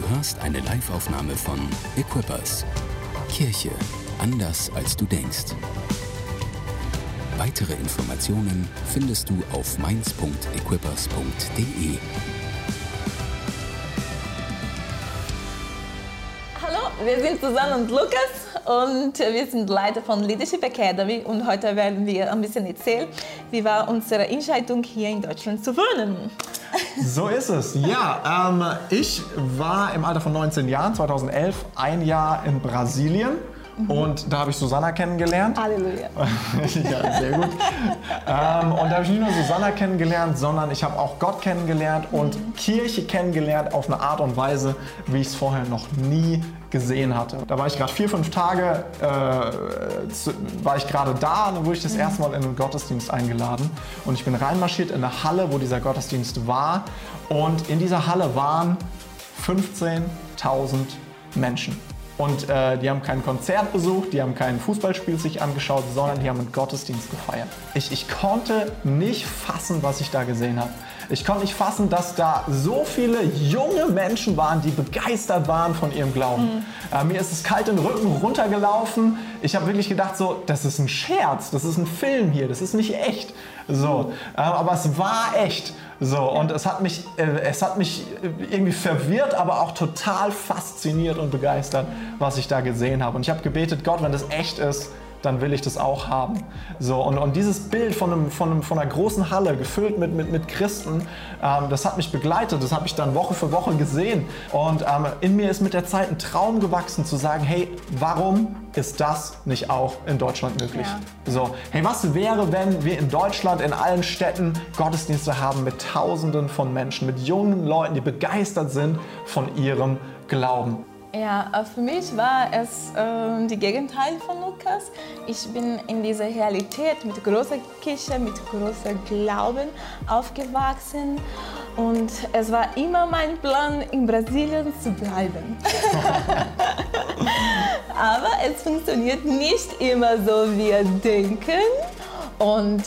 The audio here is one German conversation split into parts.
Du hörst eine Live-Aufnahme von Equippers. Kirche anders als du denkst. Weitere Informationen findest du auf mainz.equippers.de. Hallo, wir sind Susanne und Lukas und wir sind Leiter von Leadership Academy und heute werden wir ein bisschen erzählen, wie war unsere Entscheidung hier in Deutschland zu wohnen. So ist es. Ja, ähm, ich war im Alter von 19 Jahren, 2011, ein Jahr in Brasilien. Und da habe ich Susanna kennengelernt. Halleluja. ja, sehr gut. ähm, und da habe ich nicht nur Susanna kennengelernt, sondern ich habe auch Gott kennengelernt und Kirche kennengelernt auf eine Art und Weise, wie ich es vorher noch nie gesehen hatte. Da war ich gerade vier, fünf Tage, äh, zu, war ich gerade da und dann wurde ich das erste Mal in einen Gottesdienst eingeladen. Und ich bin reinmarschiert in eine Halle, wo dieser Gottesdienst war. Und in dieser Halle waren 15.000 Menschen. Und äh, die haben kein Konzert besucht, die haben kein Fußballspiel sich angeschaut, sondern die haben einen Gottesdienst gefeiert. Ich, ich konnte nicht fassen, was ich da gesehen habe. Ich konnte nicht fassen, dass da so viele junge Menschen waren, die begeistert waren von ihrem Glauben. Mhm. Äh, mir ist es kalt den Rücken runtergelaufen. Ich habe wirklich gedacht, so, das ist ein Scherz, das ist ein Film hier, das ist nicht echt. So, äh, aber es war echt. So, und es hat, mich, äh, es hat mich irgendwie verwirrt, aber auch total fasziniert und begeistert, was ich da gesehen habe. Und ich habe gebetet, Gott, wenn das echt ist, dann will ich das auch haben. So, und, und dieses Bild von, einem, von, einem, von einer großen Halle, gefüllt mit, mit, mit Christen, ähm, das hat mich begleitet, das habe ich dann Woche für Woche gesehen. Und ähm, in mir ist mit der Zeit ein Traum gewachsen, zu sagen, hey, warum ist das nicht auch in Deutschland möglich? Ja. So, hey, was wäre, wenn wir in Deutschland in allen Städten Gottesdienste haben mit Tausenden von Menschen, mit jungen Leuten, die begeistert sind von ihrem Glauben? Ja, äh, für mich war es äh, die Gegenteil von Lukas. Ich bin in dieser Realität mit großer Kirche, mit großer Glauben aufgewachsen und es war immer mein Plan, in Brasilien zu bleiben. Aber es funktioniert nicht immer so, wie wir denken. Und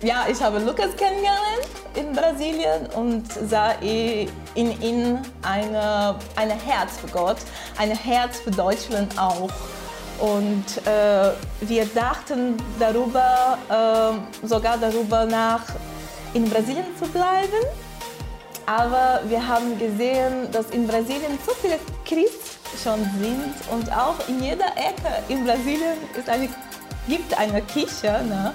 ja, ich habe Lukas kennengelernt in Brasilien und sah in ihm eine, ein Herz für Gott, ein Herz für Deutschland auch. Und äh, wir dachten darüber, äh, sogar darüber nach, in Brasilien zu bleiben. Aber wir haben gesehen, dass in Brasilien so viele Christen schon sind und auch in jeder Ecke in Brasilien ist eine, gibt eine Kirche. Ne?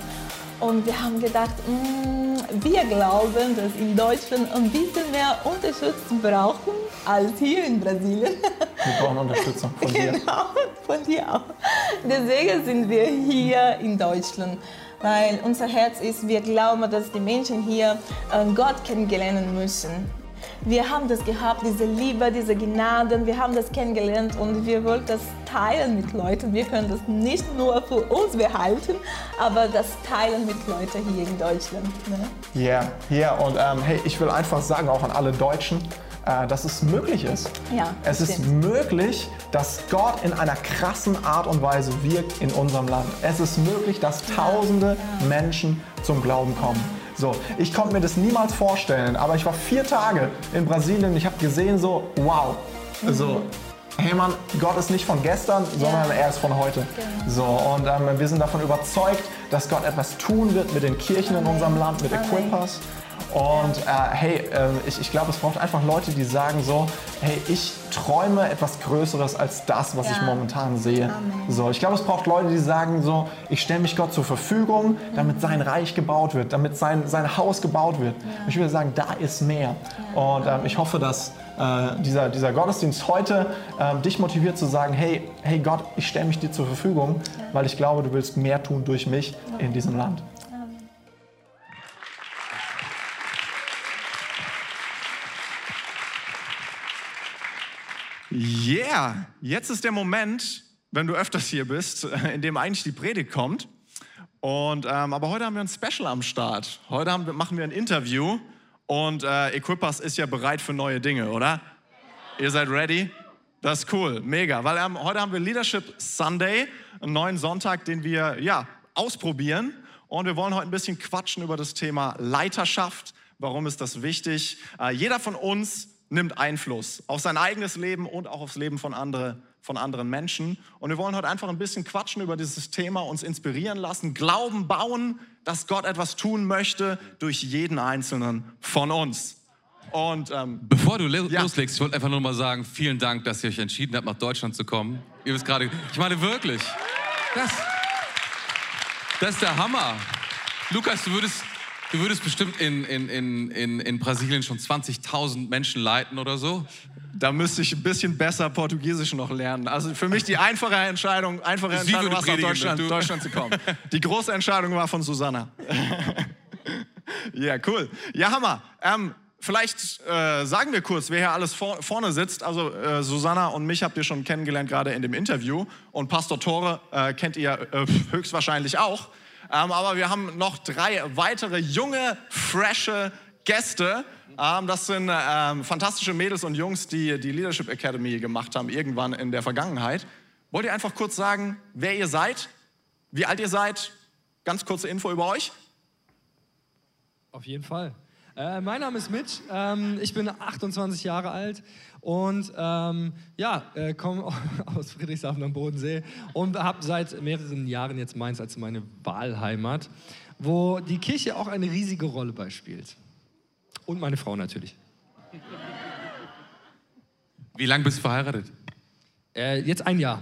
Und wir haben gedacht, mh, mm, wir glauben, dass in Deutschland ein bisschen mehr Unterstützung brauchen als hier in Brasilien. Wir brauchen Unterstützung von dir. Genau, von dir auch. Deswegen sind wir hier in Deutschland. Weil unser Herz ist, wir glauben, dass die Menschen hier äh, Gott kennenlernen müssen. Wir haben das gehabt, diese Liebe, diese Gnaden, wir haben das kennengelernt und wir wollen das teilen mit Leuten. Wir können das nicht nur für uns behalten, aber das teilen mit Leuten hier in Deutschland. Ja, ne? yeah, yeah. und ähm, hey, ich will einfach sagen, auch an alle Deutschen, äh, dass es möglich ist. Ja, es stimmt. ist möglich, dass Gott in einer krassen Art und Weise wirkt in unserem Land. Es ist möglich, dass Tausende ja. Menschen zum Glauben kommen. So, ich konnte mir das niemals vorstellen, aber ich war vier Tage in Brasilien. Ich habe gesehen, so, wow, mhm. so, hey Mann, Gott ist nicht von gestern, sondern ja. er ist von heute. Genau. So, und ähm, wir sind davon überzeugt, dass Gott etwas tun wird mit den Kirchen Amen. in unserem Land, mit Equippers. Und äh, hey, äh, ich, ich glaube, es braucht einfach Leute, die sagen so, hey, ich träume etwas Größeres als das, was ja. ich momentan sehe. Amen. So, ich glaube, es braucht Leute, die sagen so, ich stelle mich Gott zur Verfügung, damit mhm. sein Reich gebaut wird, damit sein, sein Haus gebaut wird. Ja. Ich würde sagen, da ist mehr. Ja. Und ähm, ich hoffe, dass äh, dieser, dieser Gottesdienst heute äh, dich motiviert zu sagen, hey, hey Gott, ich stelle mich dir zur Verfügung, weil ich glaube, du willst mehr tun durch mich in diesem Land. Yeah, jetzt ist der Moment, wenn du öfters hier bist, in dem eigentlich die Predigt kommt. Und, ähm, aber heute haben wir ein Special am Start. Heute haben, machen wir ein Interview und äh, Equippers ist ja bereit für neue Dinge, oder? Ihr seid ready? Das ist cool, mega. Weil ähm, heute haben wir Leadership Sunday, einen neuen Sonntag, den wir ja ausprobieren. Und wir wollen heute ein bisschen quatschen über das Thema Leiterschaft. Warum ist das wichtig? Äh, jeder von uns nimmt Einfluss auf sein eigenes Leben und auch aufs Leben von, andere, von anderen Menschen. Und wir wollen heute einfach ein bisschen quatschen über dieses Thema, uns inspirieren lassen, Glauben bauen, dass Gott etwas tun möchte durch jeden Einzelnen von uns. Und, ähm, Bevor du ja. loslegst, ich wollte einfach nur mal sagen, vielen Dank, dass ihr euch entschieden habt, nach Deutschland zu kommen. Ihr wisst gerade, ich meine wirklich, das, das ist der Hammer. Lukas, du würdest, du würdest bestimmt in, in, in, in, in Brasilien schon 20.000 Menschen leiten oder so. Da müsste ich ein bisschen besser Portugiesisch noch lernen. Also für mich die einfache Entscheidung, einfache Entscheidung war es, nach Deutschland, Deutschland zu kommen. Die große Entscheidung war von Susanna. ja, cool. Ja, Hammer. Ähm, Vielleicht äh, sagen wir kurz, wer hier alles vor, vorne sitzt. Also äh, Susanna und mich habt ihr schon kennengelernt gerade in dem Interview und Pastor Tore äh, kennt ihr äh, höchstwahrscheinlich auch. Ähm, aber wir haben noch drei weitere junge, frische Gäste. Ähm, das sind ähm, fantastische Mädels und Jungs, die die Leadership Academy gemacht haben irgendwann in der Vergangenheit. Wollt ihr einfach kurz sagen, wer ihr seid, wie alt ihr seid? Ganz kurze Info über euch. Auf jeden Fall. Äh, mein Name ist Mitch, ähm, ich bin 28 Jahre alt und ähm, ja, äh, komme aus Friedrichshafen am Bodensee und habe seit mehreren Jahren jetzt Mainz als meine Wahlheimat, wo die Kirche auch eine riesige Rolle beispielt. Und meine Frau natürlich. Wie lange bist du verheiratet? Äh, jetzt ein Jahr.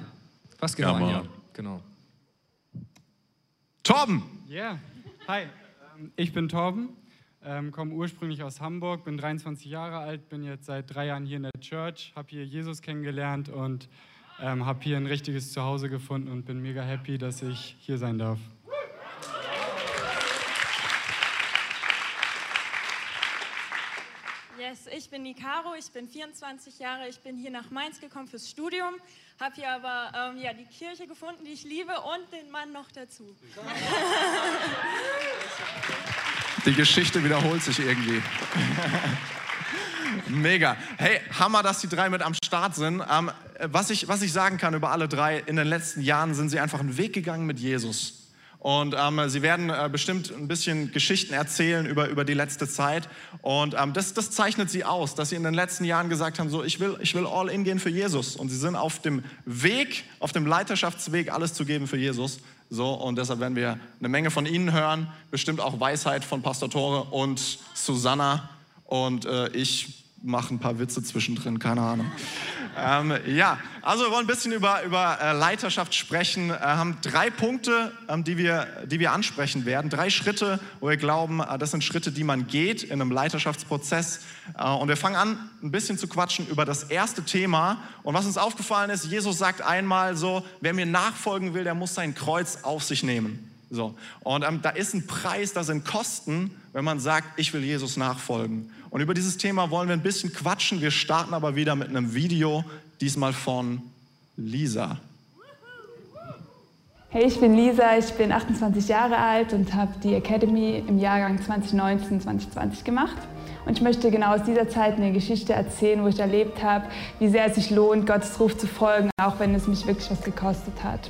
Fast genau ja, ein Jahr. Genau. Torben! Ja, yeah. hi. Ähm, ich bin Torben. Ähm, komme ursprünglich aus Hamburg, bin 23 Jahre alt, bin jetzt seit drei Jahren hier in der Church, habe hier Jesus kennengelernt und ähm, habe hier ein richtiges Zuhause gefunden und bin mega happy, dass ich hier sein darf. Yes, ich bin Nicaro, ich bin 24 Jahre, ich bin hier nach Mainz gekommen fürs Studium, habe hier aber ähm, ja, die Kirche gefunden, die ich liebe und den Mann noch dazu. Die Geschichte wiederholt sich irgendwie. Mega. Hey, Hammer, dass die drei mit am Start sind. Ähm, was, ich, was ich sagen kann über alle drei, in den letzten Jahren sind sie einfach einen Weg gegangen mit Jesus. Und ähm, sie werden äh, bestimmt ein bisschen Geschichten erzählen über, über die letzte Zeit. Und ähm, das, das zeichnet sie aus, dass sie in den letzten Jahren gesagt haben, so, ich will, ich will all in gehen für Jesus. Und sie sind auf dem Weg, auf dem Leiterschaftsweg, alles zu geben für Jesus. So, und deshalb werden wir eine Menge von Ihnen hören, bestimmt auch Weisheit von Pastor Tore und Susanna. Und äh, ich mache ein paar Witze zwischendrin, keine Ahnung. ähm, ja, also wir wollen ein bisschen über, über äh, Leiterschaft sprechen, äh, haben drei Punkte, ähm, die, wir, die wir ansprechen werden, drei Schritte, wo wir glauben, äh, das sind Schritte, die man geht in einem Leiterschaftsprozess. Und wir fangen an, ein bisschen zu quatschen über das erste Thema. Und was uns aufgefallen ist, Jesus sagt einmal so, wer mir nachfolgen will, der muss sein Kreuz auf sich nehmen. So. Und ähm, da ist ein Preis, da sind Kosten, wenn man sagt, ich will Jesus nachfolgen. Und über dieses Thema wollen wir ein bisschen quatschen. Wir starten aber wieder mit einem Video, diesmal von Lisa. Hey, ich bin Lisa, ich bin 28 Jahre alt und habe die Academy im Jahrgang 2019-2020 gemacht. Und ich möchte genau aus dieser Zeit eine Geschichte erzählen, wo ich erlebt habe, wie sehr es sich lohnt, Gottes Ruf zu folgen, auch wenn es mich wirklich was gekostet hat.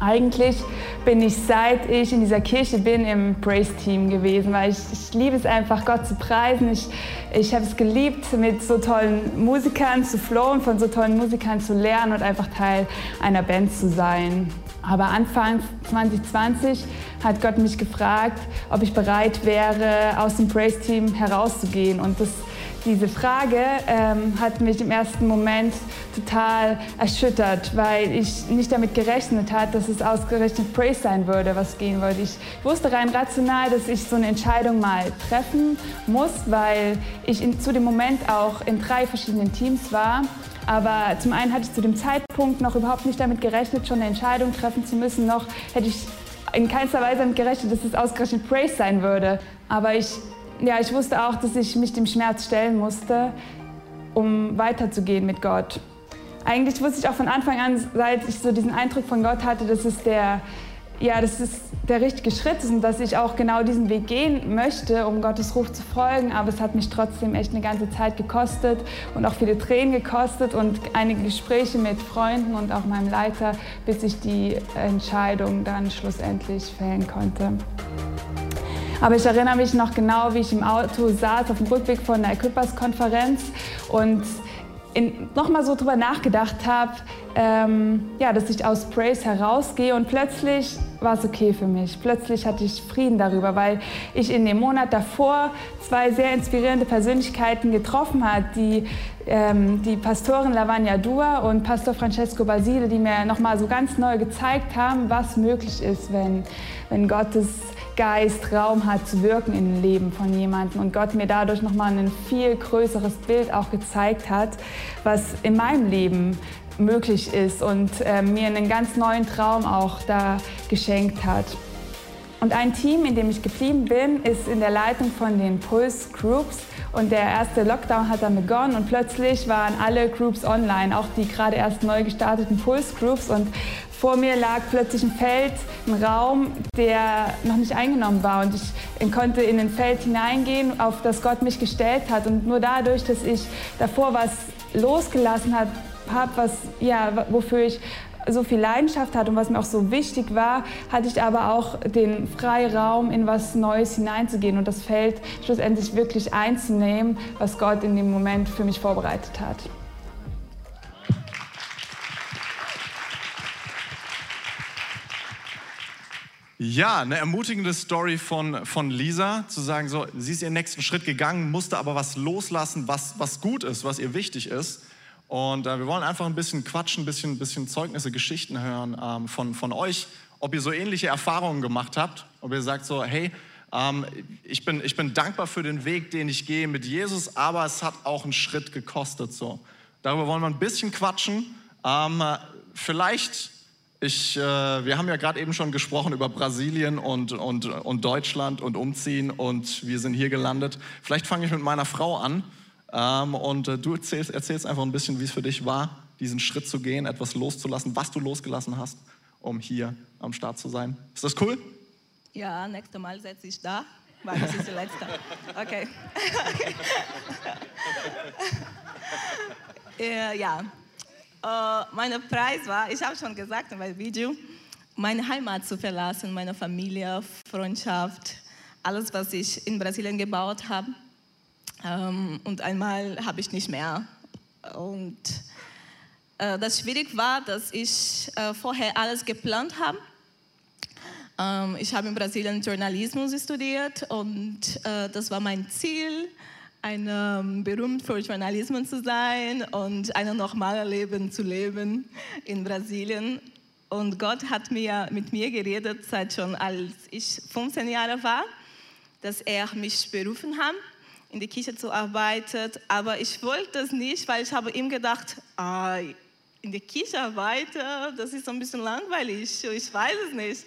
Eigentlich bin ich, seit ich in dieser Kirche bin, im Praise-Team gewesen, weil ich, ich liebe es einfach, Gott zu preisen. Ich, ich habe es geliebt, mit so tollen Musikern zu flowen, von so tollen Musikern zu lernen und einfach Teil einer Band zu sein. Aber Anfang 2020 hat Gott mich gefragt, ob ich bereit wäre, aus dem Praise-Team herauszugehen. Und das diese Frage ähm, hat mich im ersten Moment total erschüttert, weil ich nicht damit gerechnet habe, dass es ausgerechnet Praise sein würde, was gehen würde. Ich wusste rein rational, dass ich so eine Entscheidung mal treffen muss, weil ich in, zu dem Moment auch in drei verschiedenen Teams war. Aber zum einen hatte ich zu dem Zeitpunkt noch überhaupt nicht damit gerechnet, schon eine Entscheidung treffen zu müssen. Noch hätte ich in keinster Weise damit gerechnet, dass es ausgerechnet Praise sein würde. Aber ich ja, ich wusste auch, dass ich mich dem Schmerz stellen musste, um weiterzugehen mit Gott. Eigentlich wusste ich auch von Anfang an, seit ich so diesen Eindruck von Gott hatte, dass es der, ja, dass es der richtige Schritt ist und dass ich auch genau diesen Weg gehen möchte, um Gottes Ruf zu folgen. Aber es hat mich trotzdem echt eine ganze Zeit gekostet und auch viele Tränen gekostet und einige Gespräche mit Freunden und auch meinem Leiter, bis ich die Entscheidung dann schlussendlich fällen konnte. Aber ich erinnere mich noch genau, wie ich im Auto saß auf dem Rückweg von der Equippers-Konferenz und nochmal so drüber nachgedacht habe, ähm, ja, dass ich aus Praise herausgehe und plötzlich war es okay für mich. Plötzlich hatte ich Frieden darüber, weil ich in dem Monat davor zwei sehr inspirierende Persönlichkeiten getroffen habe, die, ähm, die Pastorin Lavagna Dua und Pastor Francesco Basile, die mir nochmal so ganz neu gezeigt haben, was möglich ist, wenn, wenn Gottes Geist Raum hat zu wirken im Leben von jemandem und Gott mir dadurch nochmal ein viel größeres Bild auch gezeigt hat, was in meinem Leben möglich ist und äh, mir einen ganz neuen Traum auch da geschenkt hat. Und ein Team, in dem ich geblieben bin, ist in der Leitung von den Pulse Groups. Und der erste Lockdown hat dann begonnen und plötzlich waren alle Groups online, auch die gerade erst neu gestarteten Pulse Groups. Und vor mir lag plötzlich ein Feld, ein Raum, der noch nicht eingenommen war. Und ich konnte in ein Feld hineingehen, auf das Gott mich gestellt hat. Und nur dadurch, dass ich davor was losgelassen habe, was, ja, wofür ich so viel Leidenschaft hatte und was mir auch so wichtig war, hatte ich aber auch den Freiraum, in was Neues hineinzugehen und das Feld schlussendlich wirklich einzunehmen, was Gott in dem Moment für mich vorbereitet hat. Ja, eine ermutigende Story von, von Lisa, zu sagen, so, sie ist ihren nächsten Schritt gegangen, musste aber was loslassen, was, was gut ist, was ihr wichtig ist. Und äh, wir wollen einfach ein bisschen quatschen, ein bisschen, bisschen Zeugnisse, Geschichten hören ähm, von, von euch, ob ihr so ähnliche Erfahrungen gemacht habt, ob ihr sagt so, hey, ähm, ich, bin, ich bin dankbar für den Weg, den ich gehe mit Jesus, aber es hat auch einen Schritt gekostet. So. Darüber wollen wir ein bisschen quatschen. Ähm, vielleicht ich, äh, wir haben ja gerade eben schon gesprochen über Brasilien und, und, und Deutschland und Umziehen und wir sind hier gelandet. Vielleicht fange ich mit meiner Frau an ähm, und äh, du erzählst, erzählst einfach ein bisschen, wie es für dich war, diesen Schritt zu gehen, etwas loszulassen, was du losgelassen hast, um hier am Start zu sein. Ist das cool? Ja, nächstes Mal setze ich da, weil das ist die letzte. Okay. äh, ja, Uh, mein Preis war, ich habe schon gesagt in meinem Video, meine Heimat zu verlassen, meine Familie, Freundschaft, alles, was ich in Brasilien gebaut habe. Ähm, und einmal habe ich nicht mehr. Und uh, das schwierig war, dass ich uh, vorher alles geplant habe. Ähm, ich habe in Brasilien Journalismus studiert und das war mein Ziel ein ähm, berühmt für Journalismus zu sein und ein normales Leben zu leben in Brasilien. Und Gott hat mir, mit mir geredet, seit schon als ich 15 Jahre war, dass er mich berufen hat, in der Kirche zu arbeiten. Aber ich wollte das nicht, weil ich habe ihm gedacht, ah, in der Kirche arbeiten, das ist so ein bisschen langweilig, ich weiß es nicht.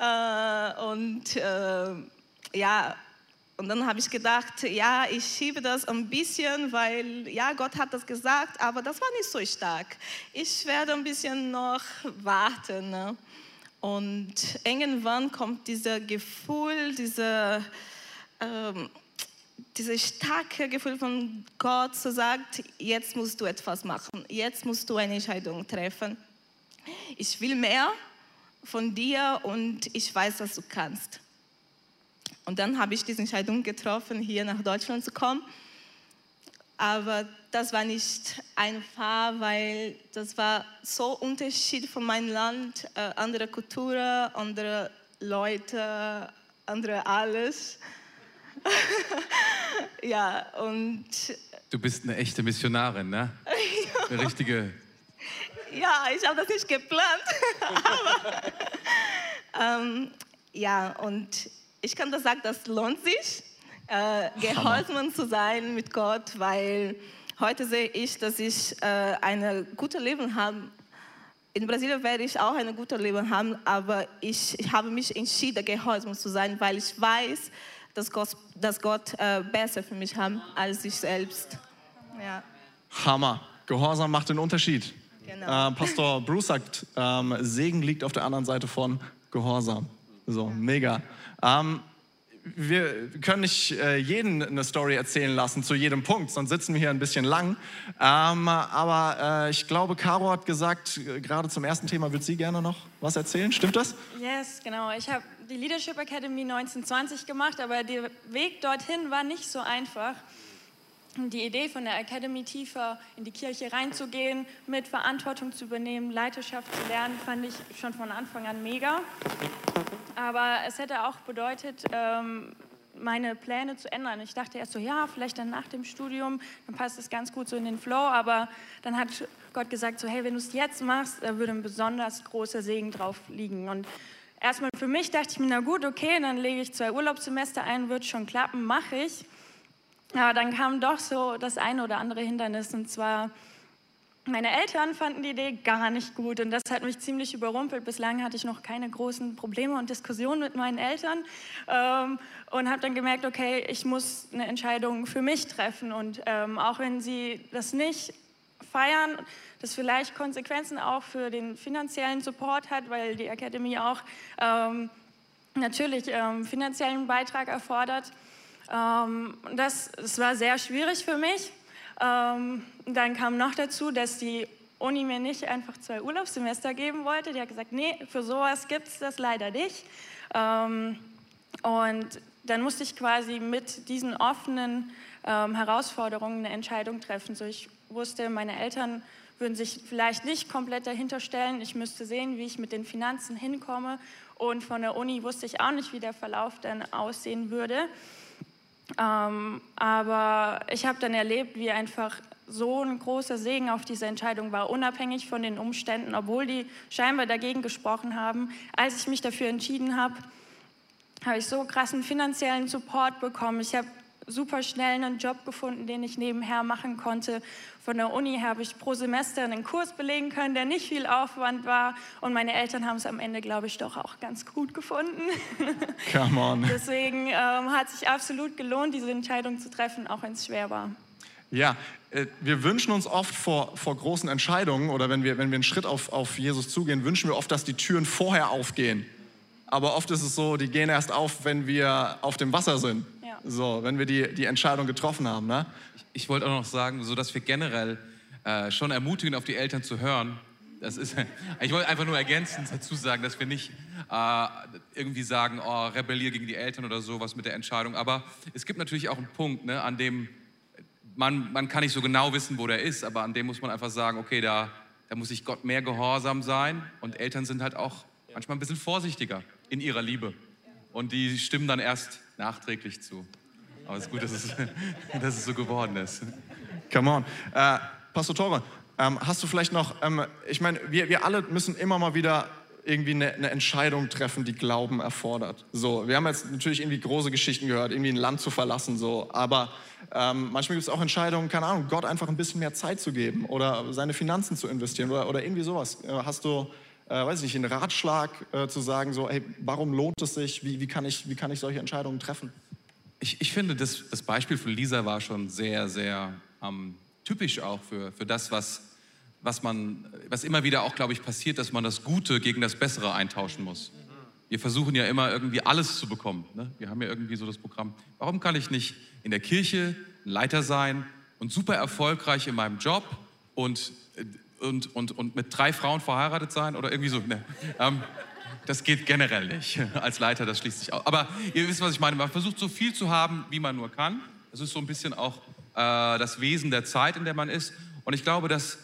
Äh, und äh, ja, und dann habe ich gedacht, ja, ich schiebe das ein bisschen, weil ja, Gott hat das gesagt, aber das war nicht so stark. Ich werde ein bisschen noch warten. Ne? Und irgendwann kommt dieser Gefühl, dieser, ähm, dieses starke Gefühl von Gott, so sagt, jetzt musst du etwas machen, jetzt musst du eine Entscheidung treffen. Ich will mehr von dir und ich weiß, dass du kannst. Und dann habe ich diese Entscheidung getroffen, hier nach Deutschland zu kommen. Aber das war nicht einfach, weil das war so Unterschied von meinem Land, äh, andere Kultur, andere Leute, andere alles. ja, und... Du bist eine echte Missionarin, ne? Eine richtige... Ja, ich habe das nicht geplant. Aber, ähm, ja, und ich kann das sagen, das lohnt sich, äh, gehorsam zu sein mit Gott, weil heute sehe ich, dass ich äh, ein gutes Leben habe. In Brasilien werde ich auch ein gutes Leben haben, aber ich, ich habe mich entschieden, gehorsam zu sein, weil ich weiß, dass Gott, dass Gott äh, besser für mich hat als ich selbst. Ja. Hammer. Gehorsam macht den Unterschied. Genau. Äh, Pastor Bruce sagt, ähm, Segen liegt auf der anderen Seite von Gehorsam. So, mega. Ähm, wir können nicht äh, jeden eine Story erzählen lassen zu jedem Punkt, sonst sitzen wir hier ein bisschen lang. Ähm, aber äh, ich glaube, Caro hat gesagt, äh, gerade zum ersten Thema wird sie gerne noch was erzählen. Stimmt das? Yes, genau. Ich habe die Leadership Academy 1920 gemacht, aber der Weg dorthin war nicht so einfach. Die Idee von der Academy tiefer in die Kirche reinzugehen, mit Verantwortung zu übernehmen, Leiterschaft zu lernen, fand ich schon von Anfang an mega. Aber es hätte auch bedeutet, ähm, meine Pläne zu ändern. Ich dachte erst so, ja, vielleicht dann nach dem Studium, dann passt es ganz gut so in den Flow, aber dann hat Gott gesagt so, hey, wenn du es jetzt machst, da würde ein besonders großer Segen drauf liegen. Und erstmal für mich dachte ich mir, na gut, okay, dann lege ich zwei Urlaubssemester ein, wird schon klappen, mache ich. Aber dann kam doch so das eine oder andere Hindernis und zwar meine Eltern fanden die Idee gar nicht gut und das hat mich ziemlich überrumpelt. Bislang hatte ich noch keine großen Probleme und Diskussionen mit meinen Eltern ähm, und habe dann gemerkt, okay, ich muss eine Entscheidung für mich treffen und ähm, auch wenn sie das nicht feiern, das vielleicht Konsequenzen auch für den finanziellen Support hat, weil die Academy auch ähm, natürlich ähm, finanziellen Beitrag erfordert. Ähm, das, das war sehr schwierig für mich. Ähm, dann kam noch dazu, dass die Uni mir nicht einfach zwei Urlaubssemester geben wollte. Die hat gesagt, nee, für sowas gibt es das leider nicht. Ähm, und dann musste ich quasi mit diesen offenen ähm, Herausforderungen eine Entscheidung treffen. So ich wusste, meine Eltern würden sich vielleicht nicht komplett dahinter stellen. Ich müsste sehen, wie ich mit den Finanzen hinkomme. Und von der Uni wusste ich auch nicht, wie der Verlauf dann aussehen würde. Ähm, aber ich habe dann erlebt, wie einfach so ein großer Segen auf diese Entscheidung war, unabhängig von den Umständen, obwohl die scheinbar dagegen gesprochen haben. Als ich mich dafür entschieden habe, habe ich so krassen finanziellen Support bekommen. Ich habe super schnell einen Job gefunden, den ich nebenher machen konnte. Von der Uni habe ich pro Semester einen Kurs belegen können, der nicht viel Aufwand war. Und meine Eltern haben es am Ende, glaube ich, doch auch ganz gut gefunden. Come on. Deswegen ähm, hat sich absolut gelohnt, diese Entscheidung zu treffen, auch wenn es schwer war. Ja, äh, wir wünschen uns oft vor, vor großen Entscheidungen oder wenn wir, wenn wir einen Schritt auf, auf Jesus zugehen, wünschen wir oft, dass die Türen vorher aufgehen. Aber oft ist es so, die gehen erst auf, wenn wir auf dem Wasser sind. So, wenn wir die, die Entscheidung getroffen haben. Ne? Ich, ich wollte auch noch sagen, so dass wir generell äh, schon ermutigen, auf die Eltern zu hören. Das ist, ich wollte einfach nur ergänzend dazu sagen, dass wir nicht äh, irgendwie sagen, oh, rebellier gegen die Eltern oder sowas mit der Entscheidung. Aber es gibt natürlich auch einen Punkt, ne, an dem man, man kann nicht so genau wissen, wo der ist, aber an dem muss man einfach sagen, okay, da, da muss ich Gott mehr gehorsam sein. Und Eltern sind halt auch manchmal ein bisschen vorsichtiger in ihrer Liebe. Und die stimmen dann erst nachträglich zu. Aber es ist gut, dass es, dass es so geworden ist. Come on. Äh, Pastor Tore, ähm, hast du vielleicht noch, ähm, ich meine, wir, wir alle müssen immer mal wieder irgendwie eine, eine, Entscheidung treffen, die Glauben erfordert. So, wir haben jetzt natürlich irgendwie große Geschichten gehört, irgendwie ein Land zu verlassen, so, aber ähm, manchmal gibt es auch Entscheidungen, keine Ahnung, Gott einfach ein bisschen mehr Zeit zu geben oder seine Finanzen zu investieren oder, oder irgendwie sowas. Äh, hast du äh, weiß ich nicht, einen Ratschlag äh, zu sagen, so, hey, warum lohnt es sich? Wie, wie, kann, ich, wie kann ich solche Entscheidungen treffen? Ich, ich finde, das, das Beispiel von Lisa war schon sehr, sehr ähm, typisch auch für, für das, was, was, man, was immer wieder auch, glaube ich, passiert, dass man das Gute gegen das Bessere eintauschen muss. Wir versuchen ja immer irgendwie alles zu bekommen. Ne? Wir haben ja irgendwie so das Programm. Warum kann ich nicht in der Kirche ein Leiter sein und super erfolgreich in meinem Job und äh, und, und, und mit drei Frauen verheiratet sein oder irgendwie so. Ne. Ähm, das geht generell nicht. Als Leiter, das schließt sich aus. Aber ihr wisst, was ich meine. Man versucht so viel zu haben, wie man nur kann. Das ist so ein bisschen auch äh, das Wesen der Zeit, in der man ist. Und ich glaube, dass,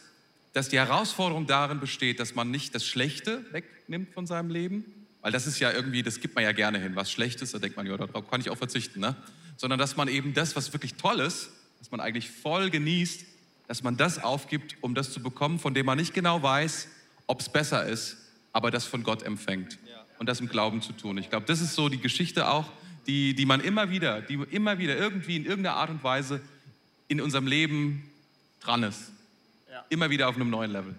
dass die Herausforderung darin besteht, dass man nicht das Schlechte wegnimmt von seinem Leben, weil das ist ja irgendwie, das gibt man ja gerne hin. Was Schlechtes, da denkt man, ja, darauf kann ich auch verzichten. Ne? Sondern dass man eben das, was wirklich toll ist, was man eigentlich voll genießt, dass man das aufgibt, um das zu bekommen, von dem man nicht genau weiß, ob es besser ist, aber das von Gott empfängt und das im Glauben zu tun. Ich glaube, das ist so die Geschichte auch, die, die man immer wieder, die immer wieder irgendwie in irgendeiner Art und Weise in unserem Leben dran ist. Ja. Immer wieder auf einem neuen Level.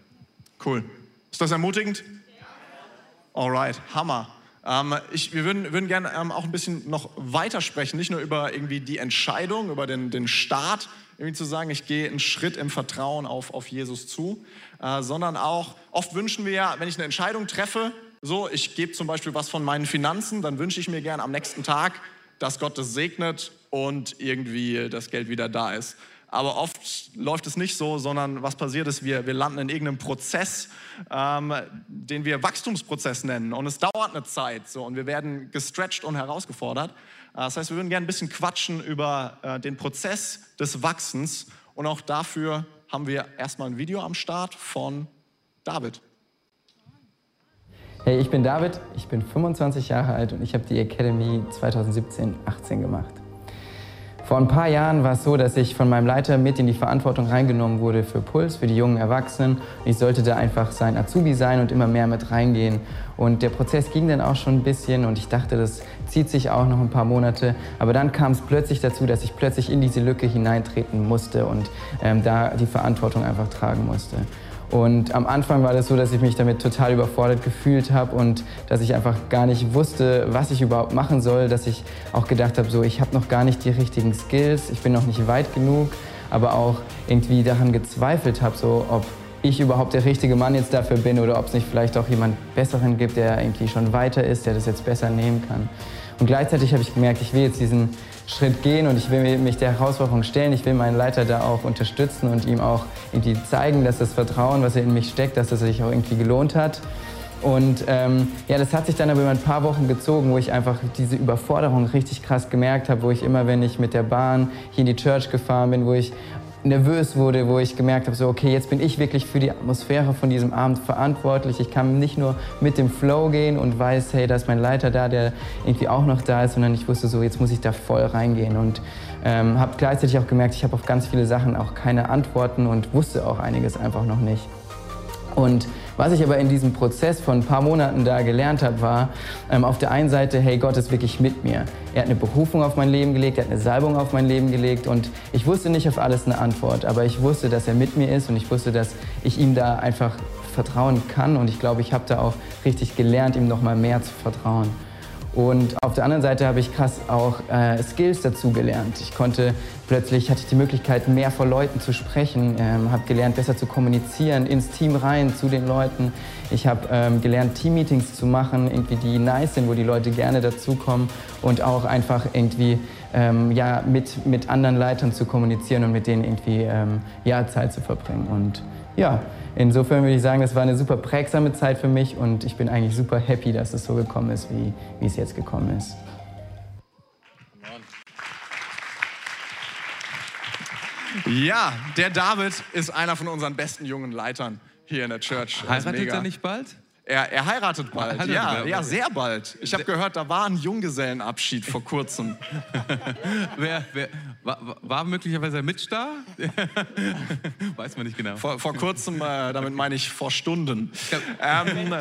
Cool. Ist das ermutigend? Ja. Alright, Hammer. Ähm, ich, wir würden, würden gerne ähm, auch ein bisschen noch weitersprechen, nicht nur über irgendwie die Entscheidung, über den, den Start, irgendwie zu sagen, ich gehe einen Schritt im Vertrauen auf, auf Jesus zu, äh, sondern auch, oft wünschen wir ja, wenn ich eine Entscheidung treffe, so, ich gebe zum Beispiel was von meinen Finanzen, dann wünsche ich mir gern am nächsten Tag, dass Gott das segnet und irgendwie das Geld wieder da ist. Aber oft läuft es nicht so, sondern was passiert ist, wir, wir landen in irgendeinem Prozess, ähm, den wir Wachstumsprozess nennen. Und es dauert eine Zeit so, und wir werden gestretched und herausgefordert. Äh, das heißt, wir würden gerne ein bisschen quatschen über äh, den Prozess des Wachsens. Und auch dafür haben wir erstmal ein Video am Start von David. Hey, ich bin David, ich bin 25 Jahre alt und ich habe die Academy 2017-18 gemacht. Vor ein paar Jahren war es so, dass ich von meinem Leiter mit in die Verantwortung reingenommen wurde für Puls, für die jungen Erwachsenen. Ich sollte da einfach sein Azubi sein und immer mehr mit reingehen. Und der Prozess ging dann auch schon ein bisschen und ich dachte, das zieht sich auch noch ein paar Monate. Aber dann kam es plötzlich dazu, dass ich plötzlich in diese Lücke hineintreten musste und ähm, da die Verantwortung einfach tragen musste. Und am Anfang war das so, dass ich mich damit total überfordert gefühlt habe und dass ich einfach gar nicht wusste, was ich überhaupt machen soll, dass ich auch gedacht habe, so ich habe noch gar nicht die richtigen Skills, ich bin noch nicht weit genug, aber auch irgendwie daran gezweifelt habe, so ob ich überhaupt der richtige Mann jetzt dafür bin oder ob es nicht vielleicht auch jemand Besseren gibt, der irgendwie schon weiter ist, der das jetzt besser nehmen kann. Und gleichzeitig habe ich gemerkt, ich will jetzt diesen Schritt gehen und ich will mich der Herausforderung stellen. Ich will meinen Leiter da auch unterstützen und ihm auch irgendwie zeigen, dass das Vertrauen, was er in mich steckt, dass es sich auch irgendwie gelohnt hat. Und ähm, ja, das hat sich dann aber über ein paar Wochen gezogen, wo ich einfach diese Überforderung richtig krass gemerkt habe, wo ich immer, wenn ich mit der Bahn hier in die Church gefahren bin, wo ich nervös wurde, wo ich gemerkt habe, so okay, jetzt bin ich wirklich für die Atmosphäre von diesem Abend verantwortlich. Ich kann nicht nur mit dem Flow gehen und weiß, hey, da ist mein Leiter da, der irgendwie auch noch da ist, sondern ich wusste so, jetzt muss ich da voll reingehen und ähm, habe gleichzeitig auch gemerkt, ich habe auf ganz viele Sachen auch keine Antworten und wusste auch einiges einfach noch nicht. Und was ich aber in diesem Prozess von ein paar Monaten da gelernt habe, war ähm, auf der einen Seite, hey, Gott ist wirklich mit mir. Er hat eine Berufung auf mein Leben gelegt, er hat eine Salbung auf mein Leben gelegt und ich wusste nicht auf alles eine Antwort, aber ich wusste, dass er mit mir ist und ich wusste, dass ich ihm da einfach vertrauen kann und ich glaube, ich habe da auch richtig gelernt, ihm noch mal mehr zu vertrauen. Und auf der anderen Seite habe ich krass auch äh, Skills dazu gelernt. Ich konnte plötzlich hatte ich die Möglichkeit, mehr vor Leuten zu sprechen, ähm, habe gelernt, besser zu kommunizieren, ins Team rein zu den Leuten. Ich habe ähm, gelernt, Teammeetings zu machen, irgendwie die nice sind, wo die Leute gerne dazukommen und auch einfach irgendwie ähm, ja, mit, mit anderen Leitern zu kommunizieren und mit denen irgendwie ähm, ja, Zeit zu verbringen. Und ja, insofern würde ich sagen, das war eine super prägsame Zeit für mich und ich bin eigentlich super happy, dass es so gekommen ist, wie, wie es jetzt gekommen ist. Ja, der David ist einer von unseren besten jungen Leitern hier in der Church. Heiratet er nicht bald? Er, er heiratet bald, Heiratet ja, ja, sehr bald. Ich habe gehört, da war ein Junggesellenabschied vor kurzem. wer, wer, war, war möglicherweise Mitch da? Weiß man nicht genau. Vor, vor kurzem, äh, damit meine ich vor Stunden. Ähm,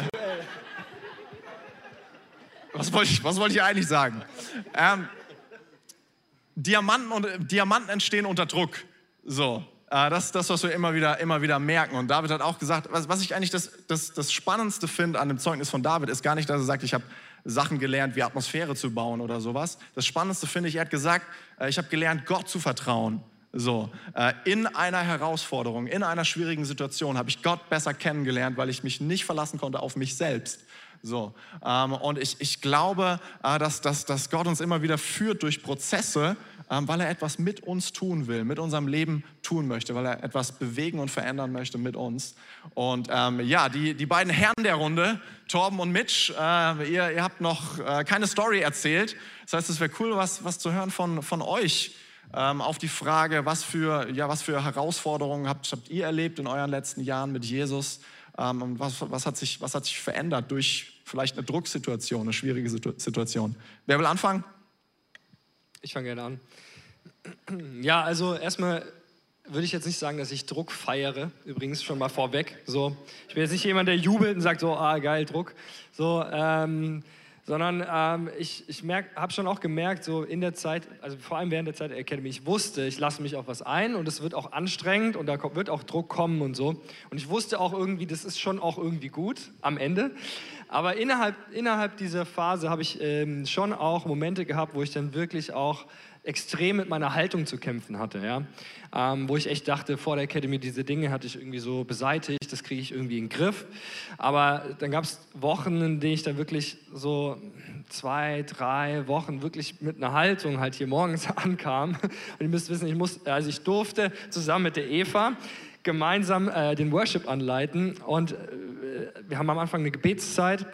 was wollte ich, was wollte ich eigentlich sagen? Ähm, Diamanten, und, Diamanten entstehen unter Druck. So, das ist das, was wir immer wieder, immer wieder merken. Und David hat auch gesagt, was, was ich eigentlich das, das, das Spannendste finde an dem Zeugnis von David, ist gar nicht, dass er sagt, ich habe Sachen gelernt, wie Atmosphäre zu bauen oder sowas. Das Spannendste finde ich, er hat gesagt, äh, ich habe gelernt, Gott zu vertrauen. So, äh, in einer Herausforderung, in einer schwierigen Situation habe ich Gott besser kennengelernt, weil ich mich nicht verlassen konnte auf mich selbst. So, ähm, und ich, ich glaube, äh, dass, dass, dass Gott uns immer wieder führt durch Prozesse, weil er etwas mit uns tun will, mit unserem Leben tun möchte, weil er etwas bewegen und verändern möchte mit uns. Und ähm, ja, die, die beiden Herren der Runde, Torben und Mitch, äh, ihr, ihr habt noch äh, keine Story erzählt. Das heißt, es wäre cool, was, was zu hören von, von euch ähm, auf die Frage, was für, ja, was für Herausforderungen habt, habt ihr erlebt in euren letzten Jahren mit Jesus? Ähm, was, was, hat sich, was hat sich verändert durch vielleicht eine Drucksituation, eine schwierige Situation? Wer will anfangen? Ich fange gerne an. Ja, also erstmal würde ich jetzt nicht sagen, dass ich Druck feiere. Übrigens schon mal vorweg. So, ich bin jetzt nicht jemand, der jubelt und sagt so, ah geil Druck. So, ähm, sondern ähm, ich, ich habe schon auch gemerkt, so in der Zeit, also vor allem während der Zeit der Academy, ich wusste, ich lasse mich auf was ein und es wird auch anstrengend und da wird auch Druck kommen und so. Und ich wusste auch irgendwie, das ist schon auch irgendwie gut am Ende. Aber innerhalb, innerhalb dieser Phase habe ich ähm, schon auch Momente gehabt, wo ich dann wirklich auch extrem mit meiner Haltung zu kämpfen hatte, ja. Ähm, wo ich echt dachte, vor der Academy, diese Dinge hatte ich irgendwie so beseitigt, das kriege ich irgendwie in den Griff. Aber dann gab es Wochen, in denen ich da wirklich so zwei, drei Wochen wirklich mit einer Haltung halt hier morgens ankam. Und ihr müsst wissen, ich, muss, also ich durfte zusammen mit der Eva gemeinsam äh, den Worship anleiten und äh, wir haben am Anfang eine Gebetszeit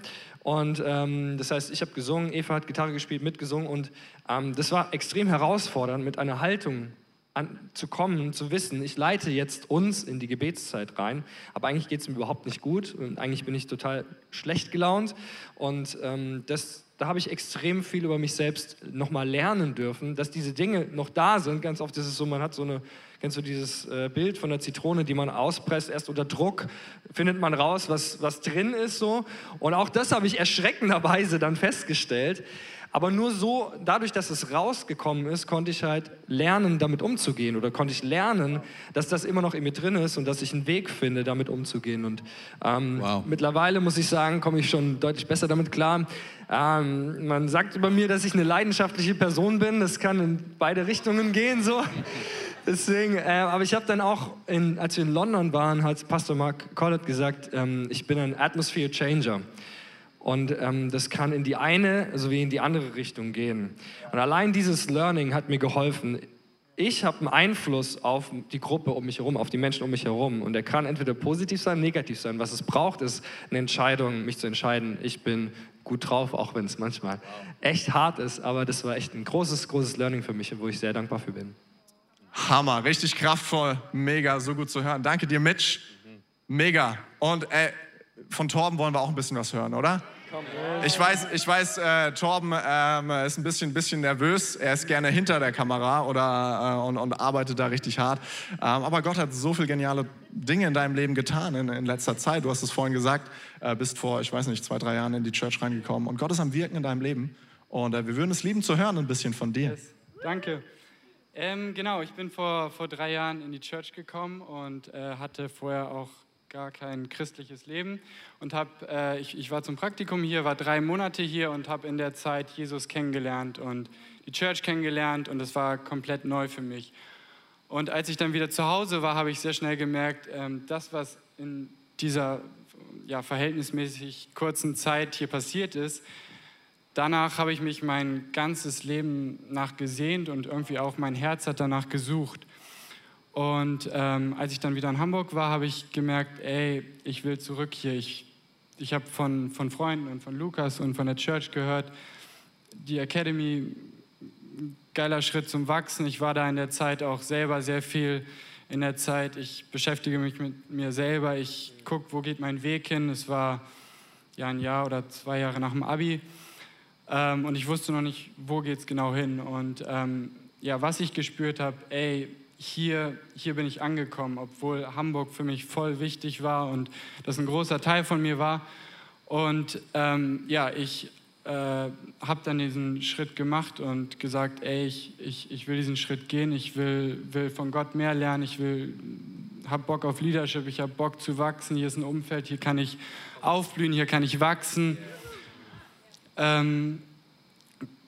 und ähm, das heißt, ich habe gesungen, Eva hat Gitarre gespielt, mitgesungen und ähm, das war extrem herausfordernd, mit einer Haltung an, zu kommen, zu wissen, ich leite jetzt uns in die Gebetszeit rein, aber eigentlich geht es mir überhaupt nicht gut und eigentlich bin ich total schlecht gelaunt. Und ähm, das, da habe ich extrem viel über mich selbst nochmal lernen dürfen, dass diese Dinge noch da sind. Ganz oft ist es so, man hat so eine Kennst du dieses äh, Bild von der Zitrone, die man auspresst, erst unter Druck findet man raus, was, was drin ist so. Und auch das habe ich erschreckenderweise dann festgestellt. Aber nur so, dadurch, dass es rausgekommen ist, konnte ich halt lernen, damit umzugehen. Oder konnte ich lernen, dass das immer noch in mir drin ist und dass ich einen Weg finde, damit umzugehen. Und ähm, wow. mittlerweile muss ich sagen, komme ich schon deutlich besser damit klar. Ähm, man sagt über mir, dass ich eine leidenschaftliche Person bin. Das kann in beide Richtungen gehen so. Deswegen, äh, aber ich habe dann auch, in, als wir in London waren, hat Pastor Mark Collett gesagt, ähm, ich bin ein Atmosphere Changer. Und ähm, das kann in die eine sowie in die andere Richtung gehen. Und allein dieses Learning hat mir geholfen. Ich habe einen Einfluss auf die Gruppe um mich herum, auf die Menschen um mich herum. Und der kann entweder positiv sein, negativ sein. Was es braucht, ist eine Entscheidung, mich zu entscheiden. Ich bin gut drauf, auch wenn es manchmal echt hart ist. Aber das war echt ein großes, großes Learning für mich, wo ich sehr dankbar für bin. Hammer, richtig kraftvoll, mega, so gut zu hören. Danke dir, Mitch. Mega. Und ey, von Torben wollen wir auch ein bisschen was hören, oder? Ich weiß, ich weiß äh, Torben ähm, ist ein bisschen, bisschen nervös. Er ist gerne hinter der Kamera oder, äh, und, und, arbeitet da richtig hart. Ähm, aber Gott hat so viele geniale Dinge in deinem Leben getan in, in letzter Zeit. Du hast es vorhin gesagt, äh, bist vor, ich weiß nicht, zwei, drei Jahren in die Church reingekommen. Und Gott ist am Wirken in deinem Leben. Und äh, wir würden es lieben zu hören, ein bisschen von dir. Yes. Danke. Ähm, genau, ich bin vor, vor drei Jahren in die Church gekommen und äh, hatte vorher auch gar kein christliches Leben und habe äh, ich, ich war zum Praktikum hier, war drei Monate hier und habe in der Zeit Jesus kennengelernt und die Church kennengelernt und es war komplett neu für mich. Und als ich dann wieder zu Hause war, habe ich sehr schnell gemerkt, ähm, das, was in dieser ja, verhältnismäßig kurzen Zeit hier passiert ist, danach habe ich mich mein ganzes Leben nach gesehnt und irgendwie auch mein Herz hat danach gesucht. Und ähm, als ich dann wieder in Hamburg war, habe ich gemerkt, ey, ich will zurück hier. Ich, ich habe von, von Freunden und von Lukas und von der Church gehört, die Academy, geiler Schritt zum Wachsen. Ich war da in der Zeit auch selber sehr viel in der Zeit. Ich beschäftige mich mit mir selber. Ich gucke, wo geht mein Weg hin. Es war ja ein Jahr oder zwei Jahre nach dem Abi. Ähm, und ich wusste noch nicht, wo geht es genau hin. Und ähm, ja, was ich gespürt habe, ey, hier, hier bin ich angekommen, obwohl Hamburg für mich voll wichtig war und das ein großer Teil von mir war. Und ähm, ja, ich äh, habe dann diesen Schritt gemacht und gesagt, ey, ich, ich, ich will diesen Schritt gehen, ich will, will von Gott mehr lernen, ich will, habe Bock auf Leadership, ich habe Bock zu wachsen, hier ist ein Umfeld, hier kann ich aufblühen, hier kann ich wachsen. Ähm,